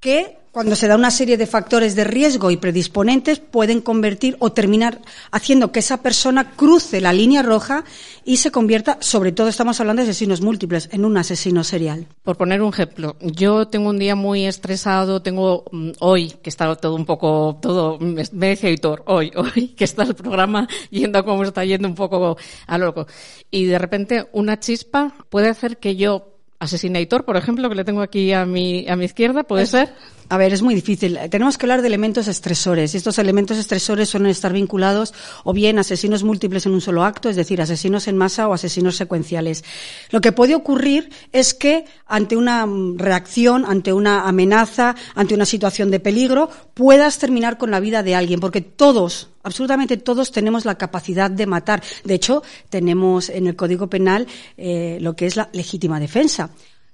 que cuando se da una serie de factores de riesgo y predisponentes, pueden convertir o terminar haciendo que esa persona cruce la línea roja y se convierta, sobre todo estamos hablando de asesinos múltiples, en un asesino serial. Por poner un ejemplo, yo tengo un día muy estresado, tengo mm, hoy, que está todo un poco, todo, me decía editor, hoy, hoy, que está el programa yendo a cómo está yendo un poco a loco. Y de repente una chispa puede hacer que yo Asesinator, por ejemplo, que le tengo aquí a mi, a mi izquierda, ¿puede ser? A ver, es muy difícil. Tenemos que hablar de elementos estresores. Y estos elementos estresores suelen estar vinculados o bien asesinos múltiples en un solo acto, es decir, asesinos en masa o asesinos secuenciales. Lo que puede ocurrir es que ante una reacción, ante una amenaza, ante una situación de peligro, puedas terminar con la vida de alguien, porque todos, absolutamente todos tenemos la capacidad de matar. De hecho, tenemos en el Código Penal eh, lo que es la legítima defensa.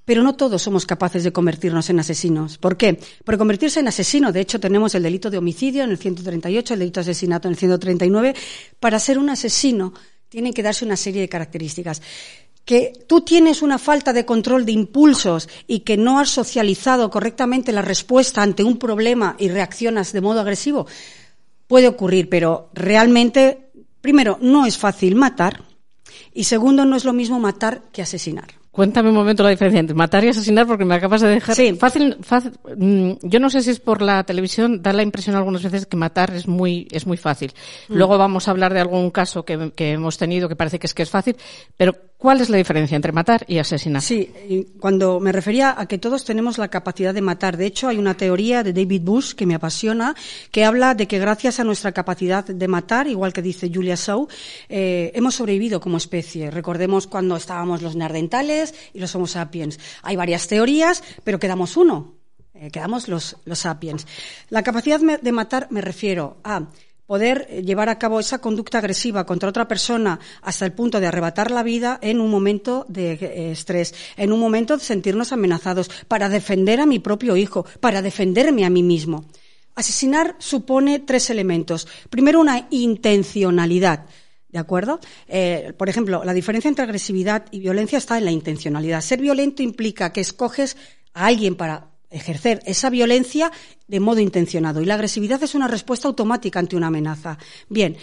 Pero no todos somos capaces de convertirnos en asesinos. ¿Por qué? Por convertirse en asesino, de hecho, tenemos el delito de homicidio en el 138, el delito de asesinato en el 139. Para ser un asesino, tienen que darse una serie de características que tú tienes una falta de control de impulsos y que no has socializado correctamente la respuesta ante un problema y reaccionas de modo agresivo, puede ocurrir, pero realmente, primero, no es fácil matar y segundo, no es lo mismo matar que asesinar. Cuéntame un momento la diferencia entre matar y asesinar porque me acabas de dejar sí. fácil, fácil mm, yo no sé si es por la televisión da la impresión algunas veces que matar es muy es muy fácil. Mm. Luego vamos a hablar de algún caso que, que hemos tenido que parece que es que es fácil, pero ¿Cuál es la diferencia entre matar y asesinar? Sí, cuando me refería a que todos tenemos la capacidad de matar. De hecho, hay una teoría de David Bush que me apasiona, que habla de que gracias a nuestra capacidad de matar, igual que dice Julia Shaw, eh, hemos sobrevivido como especie. Recordemos cuando estábamos los neandertales y los Homo sapiens. Hay varias teorías, pero quedamos uno. Eh, quedamos los, los sapiens. La capacidad de matar me refiero a poder llevar a cabo esa conducta agresiva contra otra persona hasta el punto de arrebatar la vida en un momento de eh, estrés, en un momento de sentirnos amenazados, para defender a mi propio hijo, para defenderme a mí mismo. Asesinar supone tres elementos. Primero, una intencionalidad. ¿De acuerdo? Eh, por ejemplo, la diferencia entre agresividad y violencia está en la intencionalidad. Ser violento implica que escoges a alguien para ejercer esa violencia de modo intencionado. Y la agresividad es una respuesta automática ante una amenaza. Bien,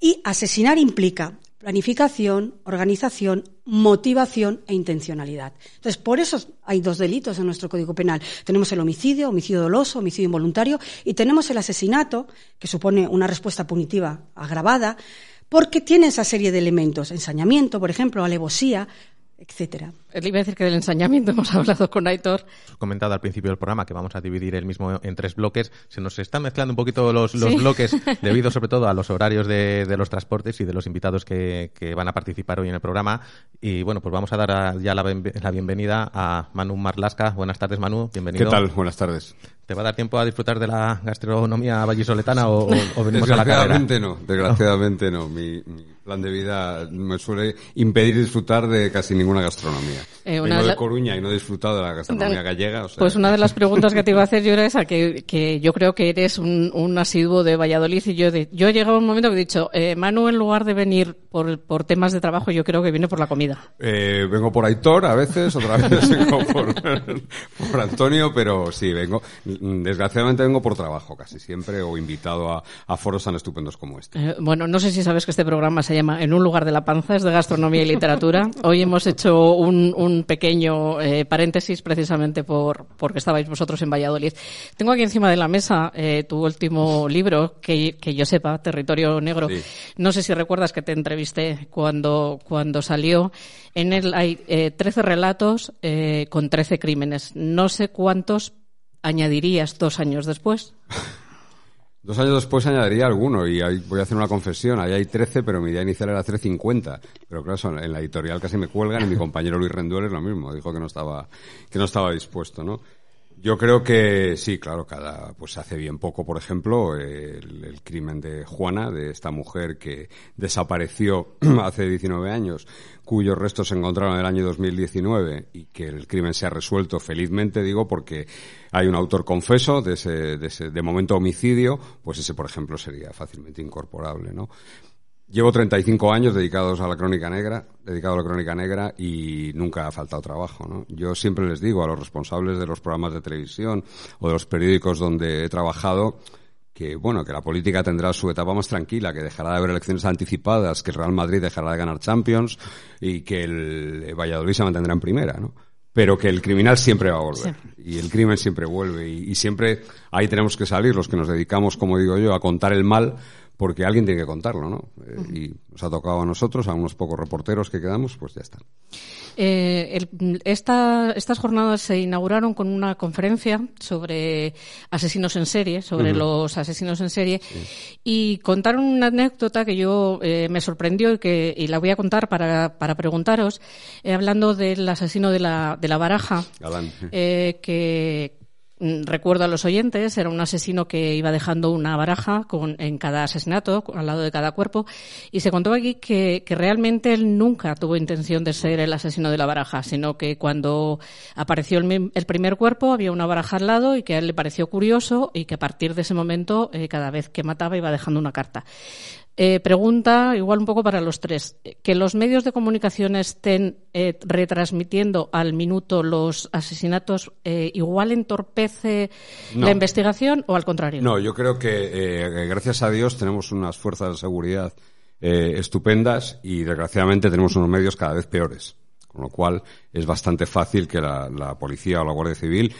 y asesinar implica planificación, organización, motivación e intencionalidad. Entonces, por eso hay dos delitos en nuestro Código Penal. Tenemos el homicidio, homicidio doloso, homicidio involuntario, y tenemos el asesinato, que supone una respuesta punitiva agravada, porque tiene esa serie de elementos, ensañamiento, por ejemplo, alevosía, etcétera. Le iba a decir que del ensañamiento hemos hablado con Aitor. Comentado al principio del programa que vamos a dividir el mismo en tres bloques. Se nos están mezclando un poquito los, bloques debido sobre todo a los horarios de, los transportes y de los invitados que, van a participar hoy en el programa. Y bueno, pues vamos a dar ya la, bienvenida a Manu Marlasca. Buenas tardes, Manu. Bienvenido. ¿Qué tal? Buenas tardes. ¿Te va a dar tiempo a disfrutar de la gastronomía vallisoletana o, o venimos a la Desgraciadamente no, desgraciadamente no. Mi, mi plan de vida me suele impedir disfrutar de casi ninguna gastronomía. Eh, una de, Coruña y no he disfrutado de la gastronomía gallega. Pues una de las preguntas que te iba a hacer yo era esa, que, que yo creo que eres un, un asiduo de Valladolid y yo, de, yo he llegado a un momento que he dicho, eh, Manu en lugar de venir por, por temas de trabajo, yo creo que viene por la comida. Eh, vengo por Aitor a veces, otra vez vengo por, por, Antonio, pero sí, vengo, desgraciadamente vengo por trabajo casi siempre o invitado a, a foros tan estupendos como este. Eh, bueno, no sé si sabes que este programa se llama En un lugar de la panza, es de gastronomía y literatura. Hoy hemos hecho un, un pequeño eh, paréntesis precisamente por porque estabais vosotros en Valladolid. Tengo aquí encima de la mesa eh, tu último libro, que, que yo sepa, Territorio Negro. No sé si recuerdas que te entrevisté cuando, cuando salió. En él hay eh, 13 relatos eh, con 13 crímenes. No sé cuántos añadirías dos años después. Dos años después añadiría alguno y ahí voy a hacer una confesión. Ahí hay 13, pero mi idea inicial era hacer 50. Pero claro, en la editorial casi me cuelgan y mi compañero Luis Renduel es lo mismo. Dijo que no estaba, que no estaba dispuesto, ¿no? Yo creo que sí, claro, cada, pues hace bien poco, por ejemplo, el, el, crimen de Juana, de esta mujer que desapareció hace 19 años, cuyos restos se encontraron en el año 2019 y que el crimen se ha resuelto felizmente, digo, porque hay un autor confeso de ese, de ese, de momento homicidio, pues ese, por ejemplo, sería fácilmente incorporable, ¿no? Llevo 35 años dedicados a la crónica negra, dedicado a la crónica negra y nunca ha faltado trabajo, ¿no? Yo siempre les digo a los responsables de los programas de televisión o de los periódicos donde he trabajado que, bueno, que la política tendrá su etapa más tranquila, que dejará de haber elecciones anticipadas, que el Real Madrid dejará de ganar Champions y que el Valladolid se mantendrá en primera, ¿no? pero que el criminal siempre va a volver y el crimen siempre vuelve y, y, siempre ahí tenemos que salir los que nos dedicamos, como digo yo, a contar el mal porque alguien tiene que contarlo, ¿no? Eh, y nos ha tocado a nosotros, a unos pocos reporteros que quedamos, pues ya está. Eh, el, esta, estas jornadas se inauguraron con una conferencia sobre asesinos en serie, sobre uh -huh. los asesinos en serie, sí. y contaron una anécdota que yo eh, me sorprendió y que y la voy a contar para, para preguntaros, hablando del asesino de la, de la baraja, Galán. Que recuerdo a los oyentes, era un asesino que iba dejando una baraja con, en cada asesinato, al lado de cada cuerpo, y se contó aquí que, que, realmente él nunca tuvo intención de ser el asesino de la baraja, sino que cuando apareció el, el primer cuerpo había una baraja al lado y que a él le pareció curioso y que a partir de ese momento, eh, cada vez que mataba iba dejando una carta. Eh, pregunta, igual un poco para los tres, que los medios de comunicación estén eh, retransmitiendo al minuto los asesinatos, eh, igual entorpece no. la investigación o al contrario. No, yo creo que gracias a Dios tenemos unas fuerzas de seguridad estupendas y desgraciadamente tenemos unos medios cada vez peores. Con lo cual es bastante fácil que la, la policía o la Guardia Civil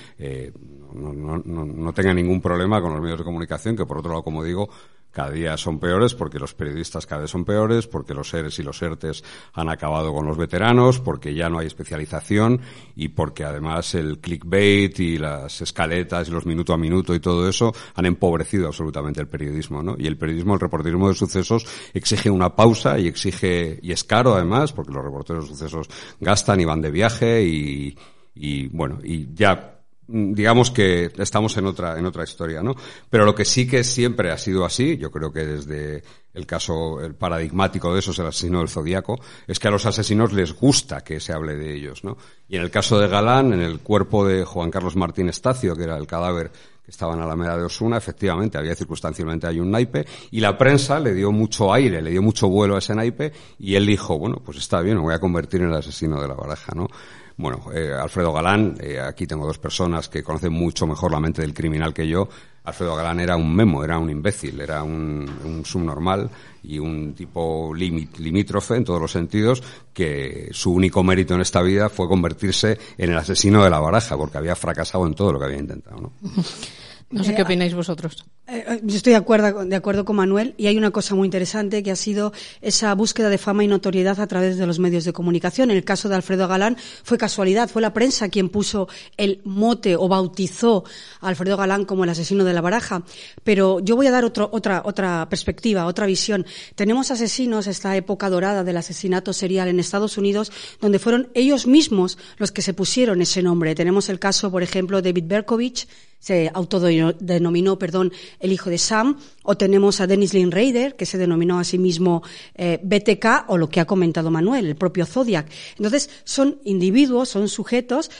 no, no, no, no tenga ningún problema con los medios de comunicación, que por otro lado, como digo, cada día son peores porque los periodistas cada vez son peores, porque los seres y los ERTES han acabado con los veteranos, porque ya no hay especialización y porque además el clickbait y las escaletas y los minuto a minuto y todo eso han empobrecido absolutamente el periodismo, ¿no? Y el periodismo, el reporterismo de sucesos exige una pausa y exige, y es caro además, porque los reporteros de sucesos gastan y van de viaje y, y bueno, y ya digamos que estamos en otra en otra historia, ¿no? Pero lo que sí que siempre ha sido así, yo creo que desde el caso el paradigmático de eso es el asesino del zodiaco, es que a los asesinos les gusta que se hable de ellos, ¿no? Y en el caso de Galán, en el cuerpo de Juan Carlos Martín Estacio, que era el cadáver que estaba en Alameda de Osuna, efectivamente había circunstancialmente hay un naipe y la prensa le dio mucho aire, le dio mucho vuelo a ese naipe y él dijo, bueno, pues está bien, me voy a convertir en el asesino de la baraja, ¿no? Bueno, eh, Alfredo Galán, eh, aquí tengo dos personas que conocen mucho mejor la mente del criminal que yo. Alfredo Galán era un memo, era un imbécil, era un, subnormal y un tipo limítrofe en todos los sentidos, que su único mérito en esta vida fue convertirse en el asesino de la baraja, porque había fracasado en todo lo que había intentado. ¿no? No sé qué opináis vosotros. Eh, yo estoy de acuerdo, de acuerdo con Manuel y hay una cosa muy interesante que ha sido esa búsqueda de fama y notoriedad a través de los medios de comunicación. En el caso de Alfredo Galán fue casualidad, fue la prensa quien puso el mote o bautizó a Alfredo Galán como el asesino de la baraja. Pero yo voy a dar otro, otra, otra perspectiva, otra visión. Tenemos asesinos, esta época dorada del asesinato serial en Estados Unidos, donde fueron ellos mismos los que se pusieron ese nombre. Tenemos el caso, por ejemplo, de David Berkovich, se autodenominó, perdón, el hijo de Sam, o tenemos a Dennis Lynn Raider, que se denominó a sí mismo eh, BTK, o lo que ha comentado Manuel, el propio Zodiac. Entonces, son individuos, son sujetos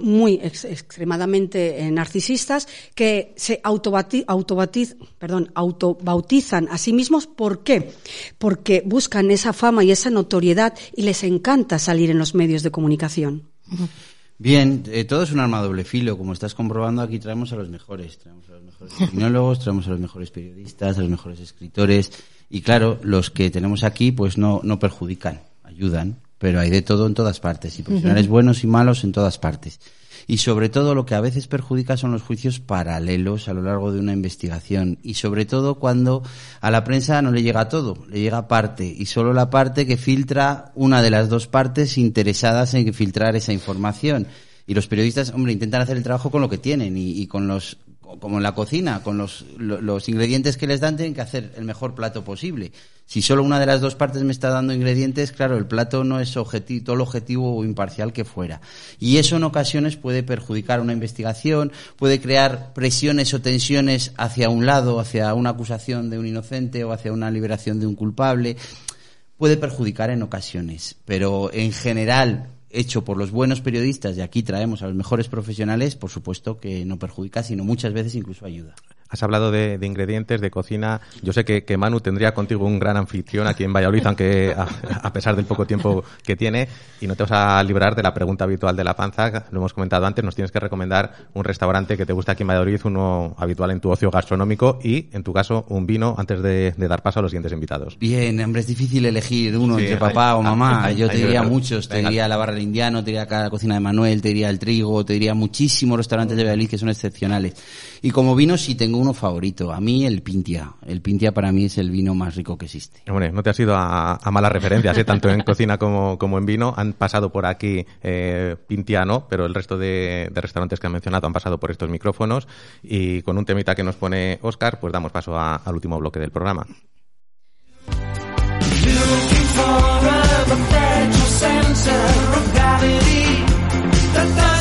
muy extremadamente eh, narcisistas que se autobatiz, perdón, autobautizan a sí mismos. ¿Por qué? Porque buscan esa fama y esa notoriedad y les encanta salir en los medios de comunicación. Bien, eh, todo es un arma doble filo. Como estás comprobando, aquí traemos a los mejores. Traemos a los mejores opinólogos, traemos a los mejores periodistas, a los mejores escritores. Y claro, los que tenemos aquí, pues no, no perjudican, ayudan. Pero hay de todo en todas partes. Y profesionales buenos y malos en todas partes y sobre todo lo que a veces perjudica son los juicios paralelos a lo largo de una investigación y sobre todo cuando a la prensa no le llega todo, le llega parte y solo la parte que filtra una de las dos partes interesadas en filtrar esa información. Y los periodistas, hombre, intentan hacer el trabajo con lo que tienen y, y con los como en la cocina, con los, los, ingredientes que les dan, tienen que hacer el mejor plato posible. Si solo una de las dos partes me está dando ingredientes, claro, el plato no es objetivo, todo lo objetivo o imparcial que fuera. Y eso en ocasiones puede perjudicar una investigación, puede crear presiones o tensiones hacia un lado, hacia una acusación de un inocente o hacia una liberación de un culpable. Puede perjudicar en ocasiones, pero en general hecho por los buenos periodistas y aquí traemos a los mejores profesionales, por supuesto que no perjudica, sino muchas veces incluso ayuda. Has hablado de, ingredientes, de cocina. Yo sé que, Manu tendría contigo un gran anfitrión aquí en Valladolid, aunque a, pesar del poco tiempo que tiene, y no te vas a librar de la pregunta habitual de la panza. Lo hemos comentado antes, nos tienes que recomendar un restaurante que te gusta aquí en Valladolid, uno habitual en tu ocio gastronómico y, en tu caso, un vino antes de, dar paso a los siguientes invitados. Bien, hombre, es difícil elegir uno entre papá o mamá. Yo te diría muchos, te diría la barra del indiano, te diría la cocina de Manuel, te diría el trigo, te diría muchísimos restaurantes de Valladolid que son excepcionales. Y como vino sí tengo uno favorito. A mí el Pintia. El Pintia para mí es el vino más rico que existe. Hombre, no te has ido a, malas referencias, ¿eh? tanto en cocina como, como en vino. Han pasado por aquí eh, Pintia no, pero el resto de, restaurantes que han mencionado han pasado por estos micrófonos. Y con un temita que nos pone Oscar, pues damos paso al último bloque del programa. cathedral,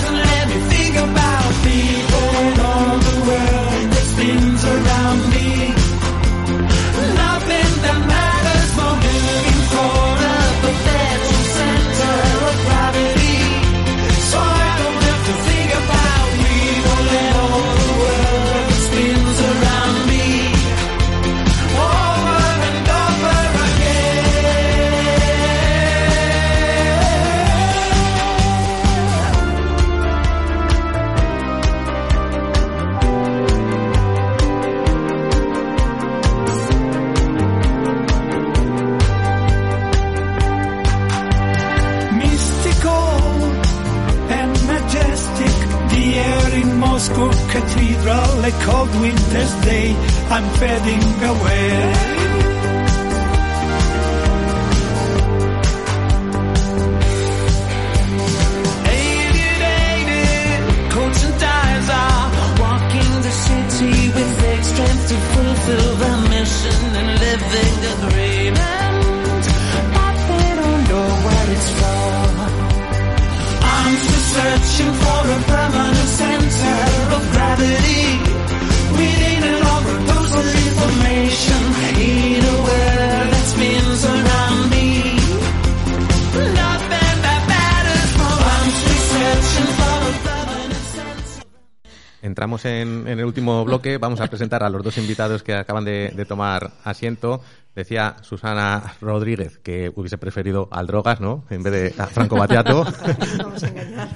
Vamos a presentar a los dos invitados que acaban de, de tomar asiento. Decía Susana Rodríguez que hubiese preferido al Drogas, ¿no? En vez de a Franco Batiato. Vamos a engañar.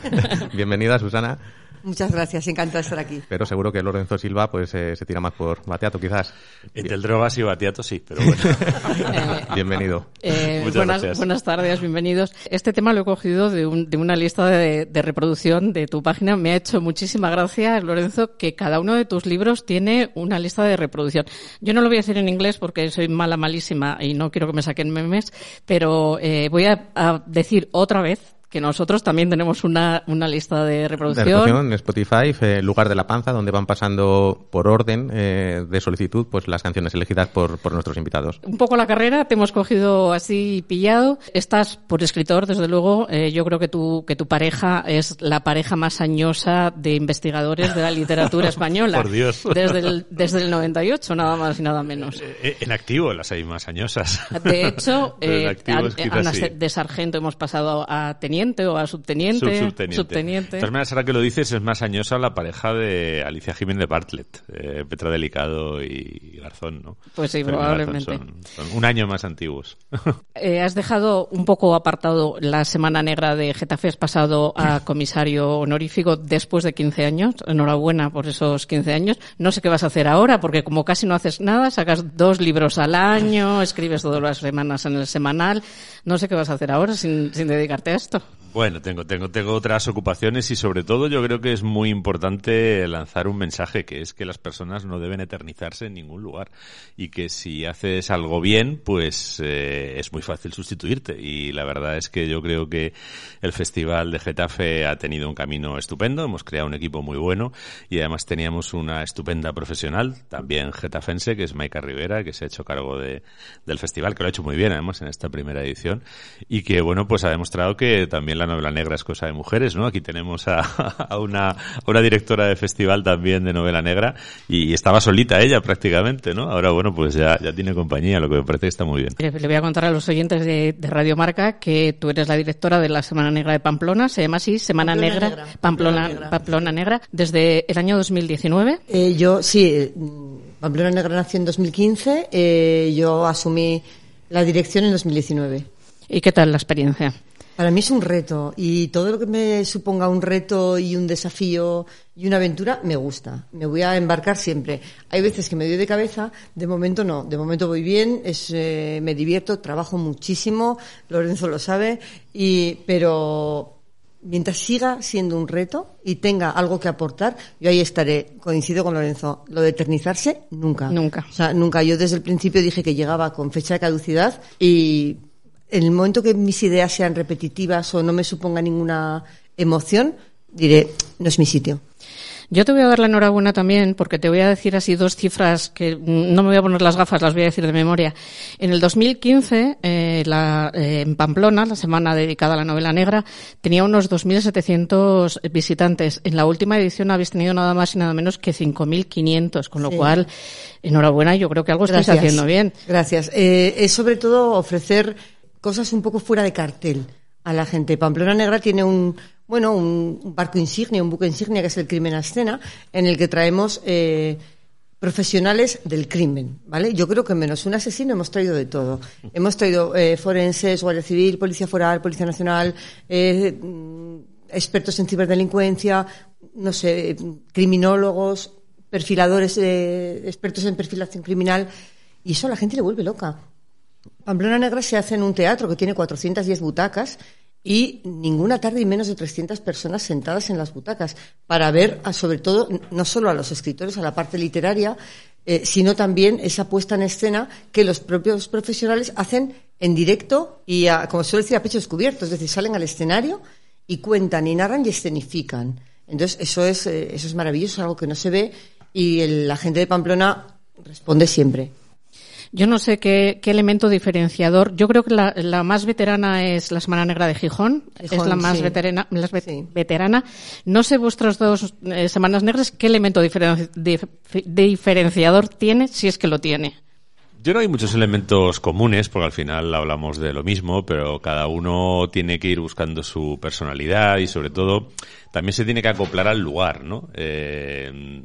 Bienvenida, Susana. Muchas gracias, encantado de estar aquí. Pero seguro que Lorenzo Silva pues eh, se tira más por Batiato, quizás. Entre el Drogas y Batiato sí, pero bueno. Bienvenido. Eh, buenas, buenas tardes, bienvenidos. Este tema lo he cogido de, un, de una lista de, de, reproducción de tu página. Me ha hecho muchísima gracia, Lorenzo, que cada uno de tus libros tiene una lista de reproducción. Yo no lo voy a decir en inglés porque soy mala, malísima y no quiero que me saquen memes, pero eh, voy a, a decir otra vez que nosotros también tenemos una, una lista de De reproducción. reproducción en Spotify, eh, lugar de la panza, donde van pasando por orden eh, de solicitud pues las canciones elegidas por, por nuestros invitados. Un poco la carrera, te hemos cogido así pillado. Estás por escritor, desde luego. Eh, yo creo que tu, que tu pareja es la pareja más añosa de investigadores de la literatura española. Por Dios. Desde el, desde el 98, nada más y nada menos. Eh, En activo las hay más añosas. De hecho, eh, activo es quizás Ana, sí. de sargento hemos pasado a teniente o a subteniente. Sub- subteniente. subteniente. De todas maneras, ahora que lo dices, es más añosa la pareja de Alicia Jiménez de Bartlett, eh, Petra Delicado y Garzón, ¿no? Pues sí, probablemente. Son, son un año más antiguos. Eh, has dejado un poco apartado la Semana Negra de Getafe, has pasado a comisario honorífico después de 15 años. Enhorabuena por esos 15 años. No sé qué vas a hacer ahora, porque como casi no haces nada, sacas dos libros al año, escribes todas las semanas en el semanal. No sé qué vas a hacer ahora sin, sin dedicarte a esto. Bueno, tengo, tengo, tengo otras ocupaciones y sobre todo yo creo que es muy importante lanzar un mensaje que es que las personas no deben eternizarse en ningún lugar y que si haces algo bien, pues eh, es muy fácil sustituirte. Y la verdad es que yo creo que el Festival de Getafe ha tenido un camino estupendo, hemos creado un equipo muy bueno y además teníamos una estupenda profesional, también getafense, que es Maika Rivera, que se ha hecho cargo de, del festival, que lo ha hecho muy bien además en esta primera edición. Y que bueno, pues ha demostrado que también la novela negra es cosa de mujeres, ¿no? Aquí tenemos a, a una, a una directora de festival también de novela negra y, y estaba solita ella prácticamente, ¿no? Ahora bueno, pues ya, ya tiene compañía, lo que me parece que está muy bien. Le voy a contar a los oyentes de, de Radio Marca que tú eres la directora de la Semana Negra de Pamplona, se llama así, Semana Pamplona Negra, Negra, Pamplona, Pamplona Negra. Pamplona Negra, desde el año 2019. Eh, yo, sí, eh, Pamplona Negra nació en 2015, eh, yo asumí la dirección en 2019. ¿Y qué tal la experiencia? Para mí es un reto y todo lo que me suponga un reto y un desafío y una aventura me gusta. Me voy a embarcar siempre. Hay veces que me doy de cabeza, de momento no. De momento voy bien, es, eh, me divierto, trabajo muchísimo, Lorenzo lo sabe, y, pero mientras siga siendo un reto y tenga algo que aportar, yo ahí estaré. Coincido con Lorenzo. Lo de eternizarse, nunca. Nunca. O sea, nunca. Yo desde el principio dije que llegaba con fecha de caducidad y en el momento que mis ideas sean repetitivas o no me suponga ninguna emoción, diré, no es mi sitio. Yo te voy a dar la enhorabuena también porque te voy a decir así dos cifras que no me voy a poner las gafas, las voy a decir de memoria. En el 2015, eh, la, eh, en Pamplona, la semana dedicada a la novela negra, tenía unos 2.700 visitantes. En la última edición habéis tenido nada más y nada menos que 5.500, con lo Sí. cual, enhorabuena, yo creo que algo estáis haciendo bien. Gracias. Eh, es sobre todo ofrecer cosas un poco fuera de cartel a la gente. Pamplona Negra tiene un, bueno, un barco insignia, un buque insignia que es el Crimen a Escena, en el que traemos eh, profesionales del crimen, ¿vale? Yo creo que menos un asesino hemos traído de todo. Hemos traído eh, forenses, Guardia Civil, Policía Foral, Policía Nacional, eh, mm, expertos en ciberdelincuencia, no sé, criminólogos, perfiladores, eh, expertos en perfilación criminal, y eso a la gente le vuelve loca. Pamplona Negra se hace en un teatro que tiene 410 butacas y ninguna tarde y menos de 300 personas sentadas en las butacas para ver, a- sobre todo, no solo a los escritores, a la parte literaria, eh, sino también esa puesta en escena que los propios profesionales hacen en directo y, a- como suele decir, a pecho descubierto. Es decir, salen al escenario y cuentan y narran y escenifican. Entonces, eso es, eh, eso es maravilloso, algo que no se ve y el- la gente de Pamplona responde siempre. Yo no sé qué, qué elemento diferenciador. Yo creo que la, la más veterana es la Semana Negra de Gijón. Gijón, es la más sí. veterana, la ve- veterana. No sé vuestras dos eh, Semanas Negras qué elemento diferen- dif- diferenciador tiene, si es que lo tiene. Yo que hay muchos elementos comunes, porque al final hablamos de lo mismo, pero cada uno tiene que ir buscando su personalidad y sobre todo también se tiene que acoplar al lugar, ¿no? Eh,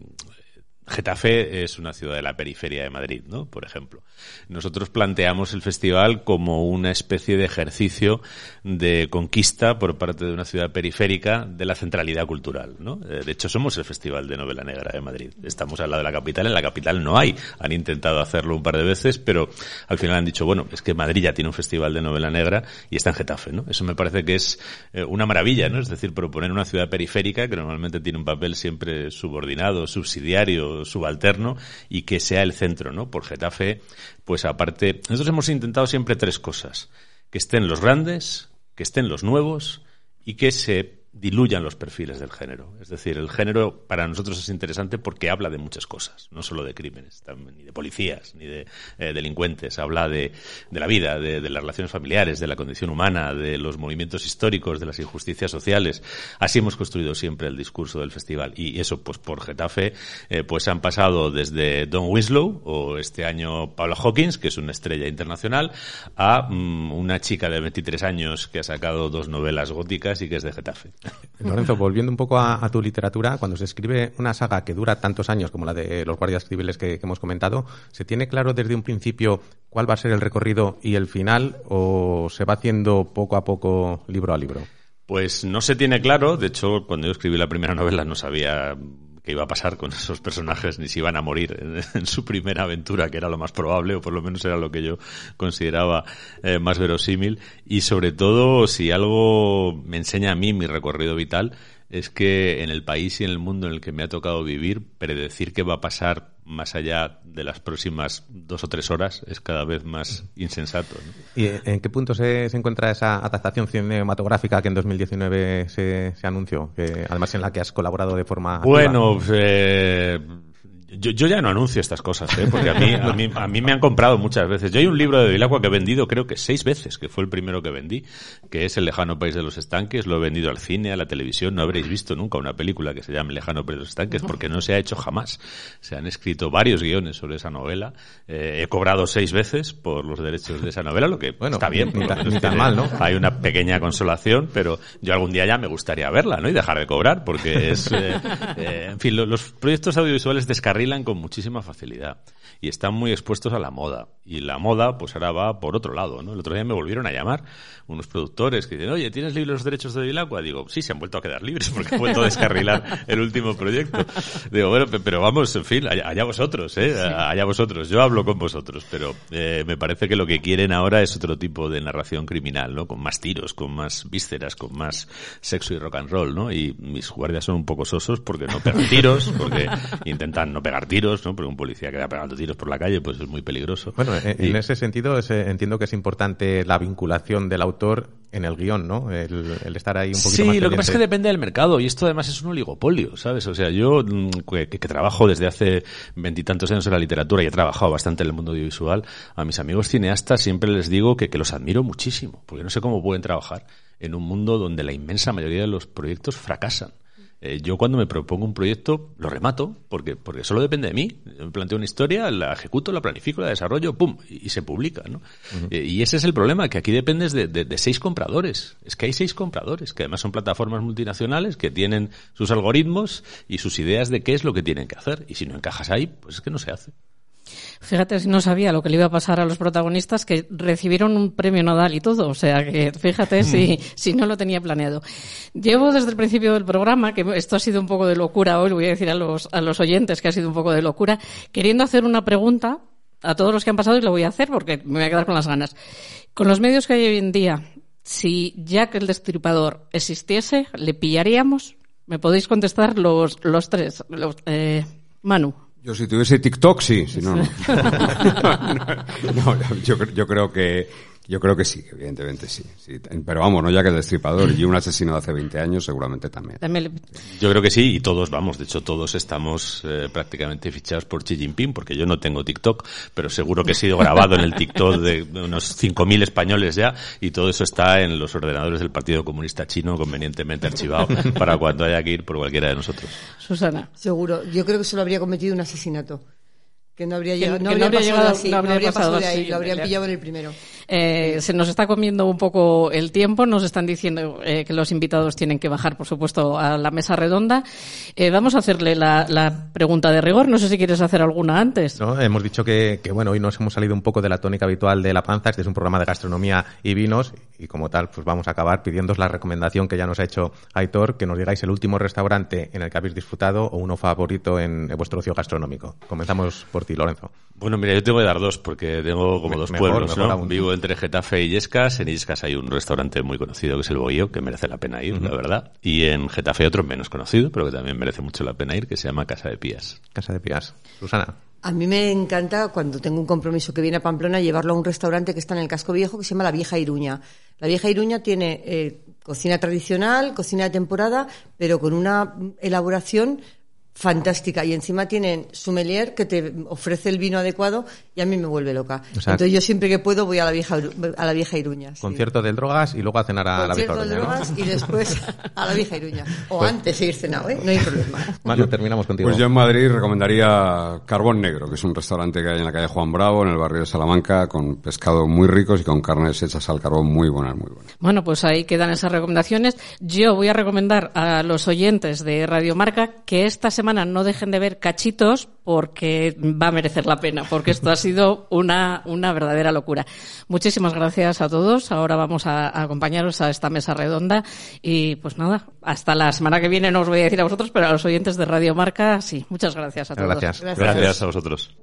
Getafe es una ciudad de la periferia de Madrid, ¿no? Por ejemplo. Nosotros planteamos el festival como una especie de ejercicio de conquista por parte de una ciudad periférica de la centralidad cultural, ¿no? Eh, De hecho, somos el Festival de Novela Negra de Madrid. Estamos al lado de la capital, en la capital no hay. Han intentado hacerlo un par de veces, pero al final han dicho, bueno, es que Madrid ya tiene un festival de novela negra y está en Getafe, ¿no? Eso me parece que es eh, una maravilla, ¿no? Es decir, proponer una ciudad periférica que normalmente tiene un papel siempre subordinado, subsidiario, subalterno y que sea el centro, ¿no? Por Getafe, pues aparte, nosotros hemos intentado siempre tres cosas. Que estén los grandes, que estén los nuevos y que se diluyan los perfiles del género. Es decir, el género para nosotros es interesante porque habla de muchas cosas, no solo de crímenes, ni de policías, ni de eh, delincuentes. Habla de, de la vida, de, de las relaciones familiares, de la condición humana, de los movimientos históricos, de las injusticias sociales. Así hemos construido siempre el discurso del festival. Y eso, pues por Getafe, eh, pues han pasado desde Don Winslow, o este año Paula Hawkins, que es una estrella internacional, a mm, una chica de 23 años que ha sacado dos novelas góticas y que es de Getafe. Lorenzo, volviendo un poco a, tu literatura, cuando se escribe una saga que dura tantos años como la de los guardias civiles que, que hemos comentado, ¿se tiene claro desde un principio cuál va a ser el recorrido y el final o se va haciendo poco a poco libro a libro? Pues no se tiene claro, de hecho, cuando yo escribí la primera novela no sabía qué iba a pasar con esos personajes, ni si iban a morir en, su primera aventura, que era lo más probable, o por lo menos era lo que yo consideraba eh, más verosímil, y sobre todo, si algo me enseña a mí mi recorrido vital, es que en el país y en el mundo en el que me ha tocado vivir, predecir qué va a pasar más allá de las próximas dos o tres horas es cada vez más insensato. ¿no? ¿Y en qué punto se, se encuentra esa adaptación cinematográfica que en 2019 se, se anunció? Que, además en la que has colaborado de forma... Bueno, eh, yo, yo ya no anuncio estas cosas, ¿eh? porque a mí, a, mí, a mí me han comprado muchas veces. Yo hay un libro de Vilacua que he vendido creo que seis veces, que fue el primero que vendí, que es El lejano país de los estanques. Lo he vendido al cine, a la televisión. No habréis visto nunca una película que se llame lejano país de los estanques porque no se ha hecho jamás. Se han escrito varios guiones sobre esa novela. Eh, he cobrado seis veces por los derechos de esa novela, lo que Bueno, está bien. tan tiene- mal, ¿no? Hay una pequeña consolación, pero yo algún día ya me gustaría verla, ¿no? Y dejar de cobrar, porque es, eh, eh, en fin, lo- los proyectos audiovisuales descarrilan con muchísima facilidad y están muy expuestos a la moda. Y la moda, pues ahora va por otro lado, ¿no? El otro día me volvieron a llamar unos productores que dicen, oye, ¿tienes libres los derechos de Vilacua? Digo, sí, se han vuelto a quedar libres porque he vuelto a descarrilar el último proyecto. Digo, bueno, pe- pero vamos, en fin, allá, allá vosotros, ¿eh? Allá vosotros. Yo hablo con vosotros, pero eh, me parece que lo que quieren ahora es otro tipo de narración criminal, ¿no? Con más tiros, con más vísceras, con más sexo y rock and roll, ¿no? Y mis guardias son un poco sosos porque no pegan tiros, porque intentan no pegar tiros, ¿no? Porque un policía que va pegando tiros por la calle, pues es muy peligroso. Bueno, en, Y- en ese sentido es, eh, entiendo que es importante la vinculación del autor en el guion, ¿no? El, el estar ahí un poquito Sí, más lo que pasa es que depende del mercado y esto además es un oligopolio, ¿sabes? O sea, yo mm, que, que trabajo desde hace veintitantos años en la literatura y he trabajado bastante en el mundo audiovisual, a mis amigos cineastas siempre les digo que, que los admiro muchísimo, porque no sé cómo pueden trabajar en un mundo donde la inmensa mayoría de los proyectos fracasan. Eh, yo cuando me propongo un proyecto lo remato porque porque solo depende de mí. Me planteo una historia, la ejecuto, la planifico, la desarrollo, pum, y, y se publica, ¿no? Eh, y ese es el problema, que aquí dependes de, de- de seis compradores. Es que hay seis compradores, que además son plataformas multinacionales que tienen sus algoritmos y sus ideas de qué es lo que tienen que hacer. Y si no encajas ahí, pues es que no se hace. Fíjate si no sabía lo que le iba a pasar a los protagonistas que recibieron un premio Nodal y todo. O sea que fíjate si, si no lo tenía planeado. Llevo desde el principio del programa, que esto ha sido un poco de locura hoy, voy a decir a los, a los oyentes que ha sido un poco de locura, queriendo hacer una pregunta a todos los que han pasado y lo voy a hacer porque me voy a quedar con las ganas. Con los medios que hay hoy en día, si Jack el Destripador existiese, ¿le pillaríamos? ¿Me podéis contestar los, los tres? Los, eh, Manu. Yo si tuviese TikTok, sí, si no, no. No, yo, yo creo que yo creo que sí, evidentemente sí, sí. Pero vamos, no ya que el destripador y un asesino de hace 20 años seguramente también. También le- Yo creo que sí, y todos vamos, de hecho todos estamos eh, prácticamente fichados por Xi Jinping, porque yo no tengo TikTok, pero seguro que he sido grabado en el TikTok de unos 5.000 españoles ya, y todo eso está en los ordenadores del Partido Comunista Chino convenientemente archivado para cuando haya que ir por cualquiera de nosotros. Susana. Seguro. Yo creo que solo habría cometido un asesinato. Que no habría llegado, no habría pasado así, no habría pasado pasado de ahí, así, lo habrían pillado en el primero. Eh, se nos está comiendo un poco el tiempo. Nos están diciendo eh, que los invitados tienen que bajar, por supuesto, a la mesa redonda. Eh, vamos a hacerle la, la pregunta de rigor. No sé si quieres hacer alguna antes. ¿no? Hemos dicho que, que, bueno, hoy nos hemos salido un poco de la tónica habitual de La Panza. Este es un programa de gastronomía y vinos y como tal, pues vamos a acabar pidiéndoos la recomendación que ya nos ha hecho Aitor, que nos digáis el último restaurante en el que habéis disfrutado o uno favorito en, en vuestro ocio gastronómico. Comenzamos por ti, Lorenzo. Bueno, mira, yo te voy a dar dos porque tengo como Me- dos mejor, pueblos, mejor ¿no? Vivo entre Getafe y Illescas. En Illescas hay un restaurante muy conocido que es el Boguío, que merece la pena ir, la verdad. Y en Getafe hay otro menos conocido, pero que también merece mucho la pena ir, que se llama Casa de Pías. Casa de Pías. Susana. A mí me encanta cuando tengo un compromiso que viene a Pamplona llevarlo a un restaurante que está en el casco viejo que se llama La Vieja Iruña. La Vieja Iruña tiene eh, cocina tradicional, cocina de temporada, pero con una elaboración fantástica y encima tienen sommelier que te ofrece el vino adecuado y a mí me vuelve loca. O sea, Entonces yo siempre que puedo voy a la vieja a la vieja Iruña. sí. Concierto de drogas y luego a cenar a la vieja Concierto de Iruña, ¿no? drogas y después a la vieja Iruña. O Pues- antes seguir cenado, ¿eh? No hay problema. Manu, terminamos contigo. Pues yo en Madrid recomendaría Carbón Negro, que es un restaurante que hay en la calle Juan Bravo, en el barrio de Salamanca, con pescado muy ricos y con carnes hechas al carbón muy buenas, muy buenas. Bueno, pues ahí quedan esas recomendaciones. Yo voy a recomendar a los oyentes de Radio Marca que esta semana no dejen de ver cachitos porque va a merecer la pena, porque esto ha sido una, una verdadera locura. Muchísimas gracias a todos. Ahora vamos a, a acompañaros a esta mesa redonda y pues nada, hasta la semana que viene no os voy a decir a vosotros, pero a los oyentes de Radio Marca sí. Muchas gracias a todos. Gracias. Gracias a vosotros.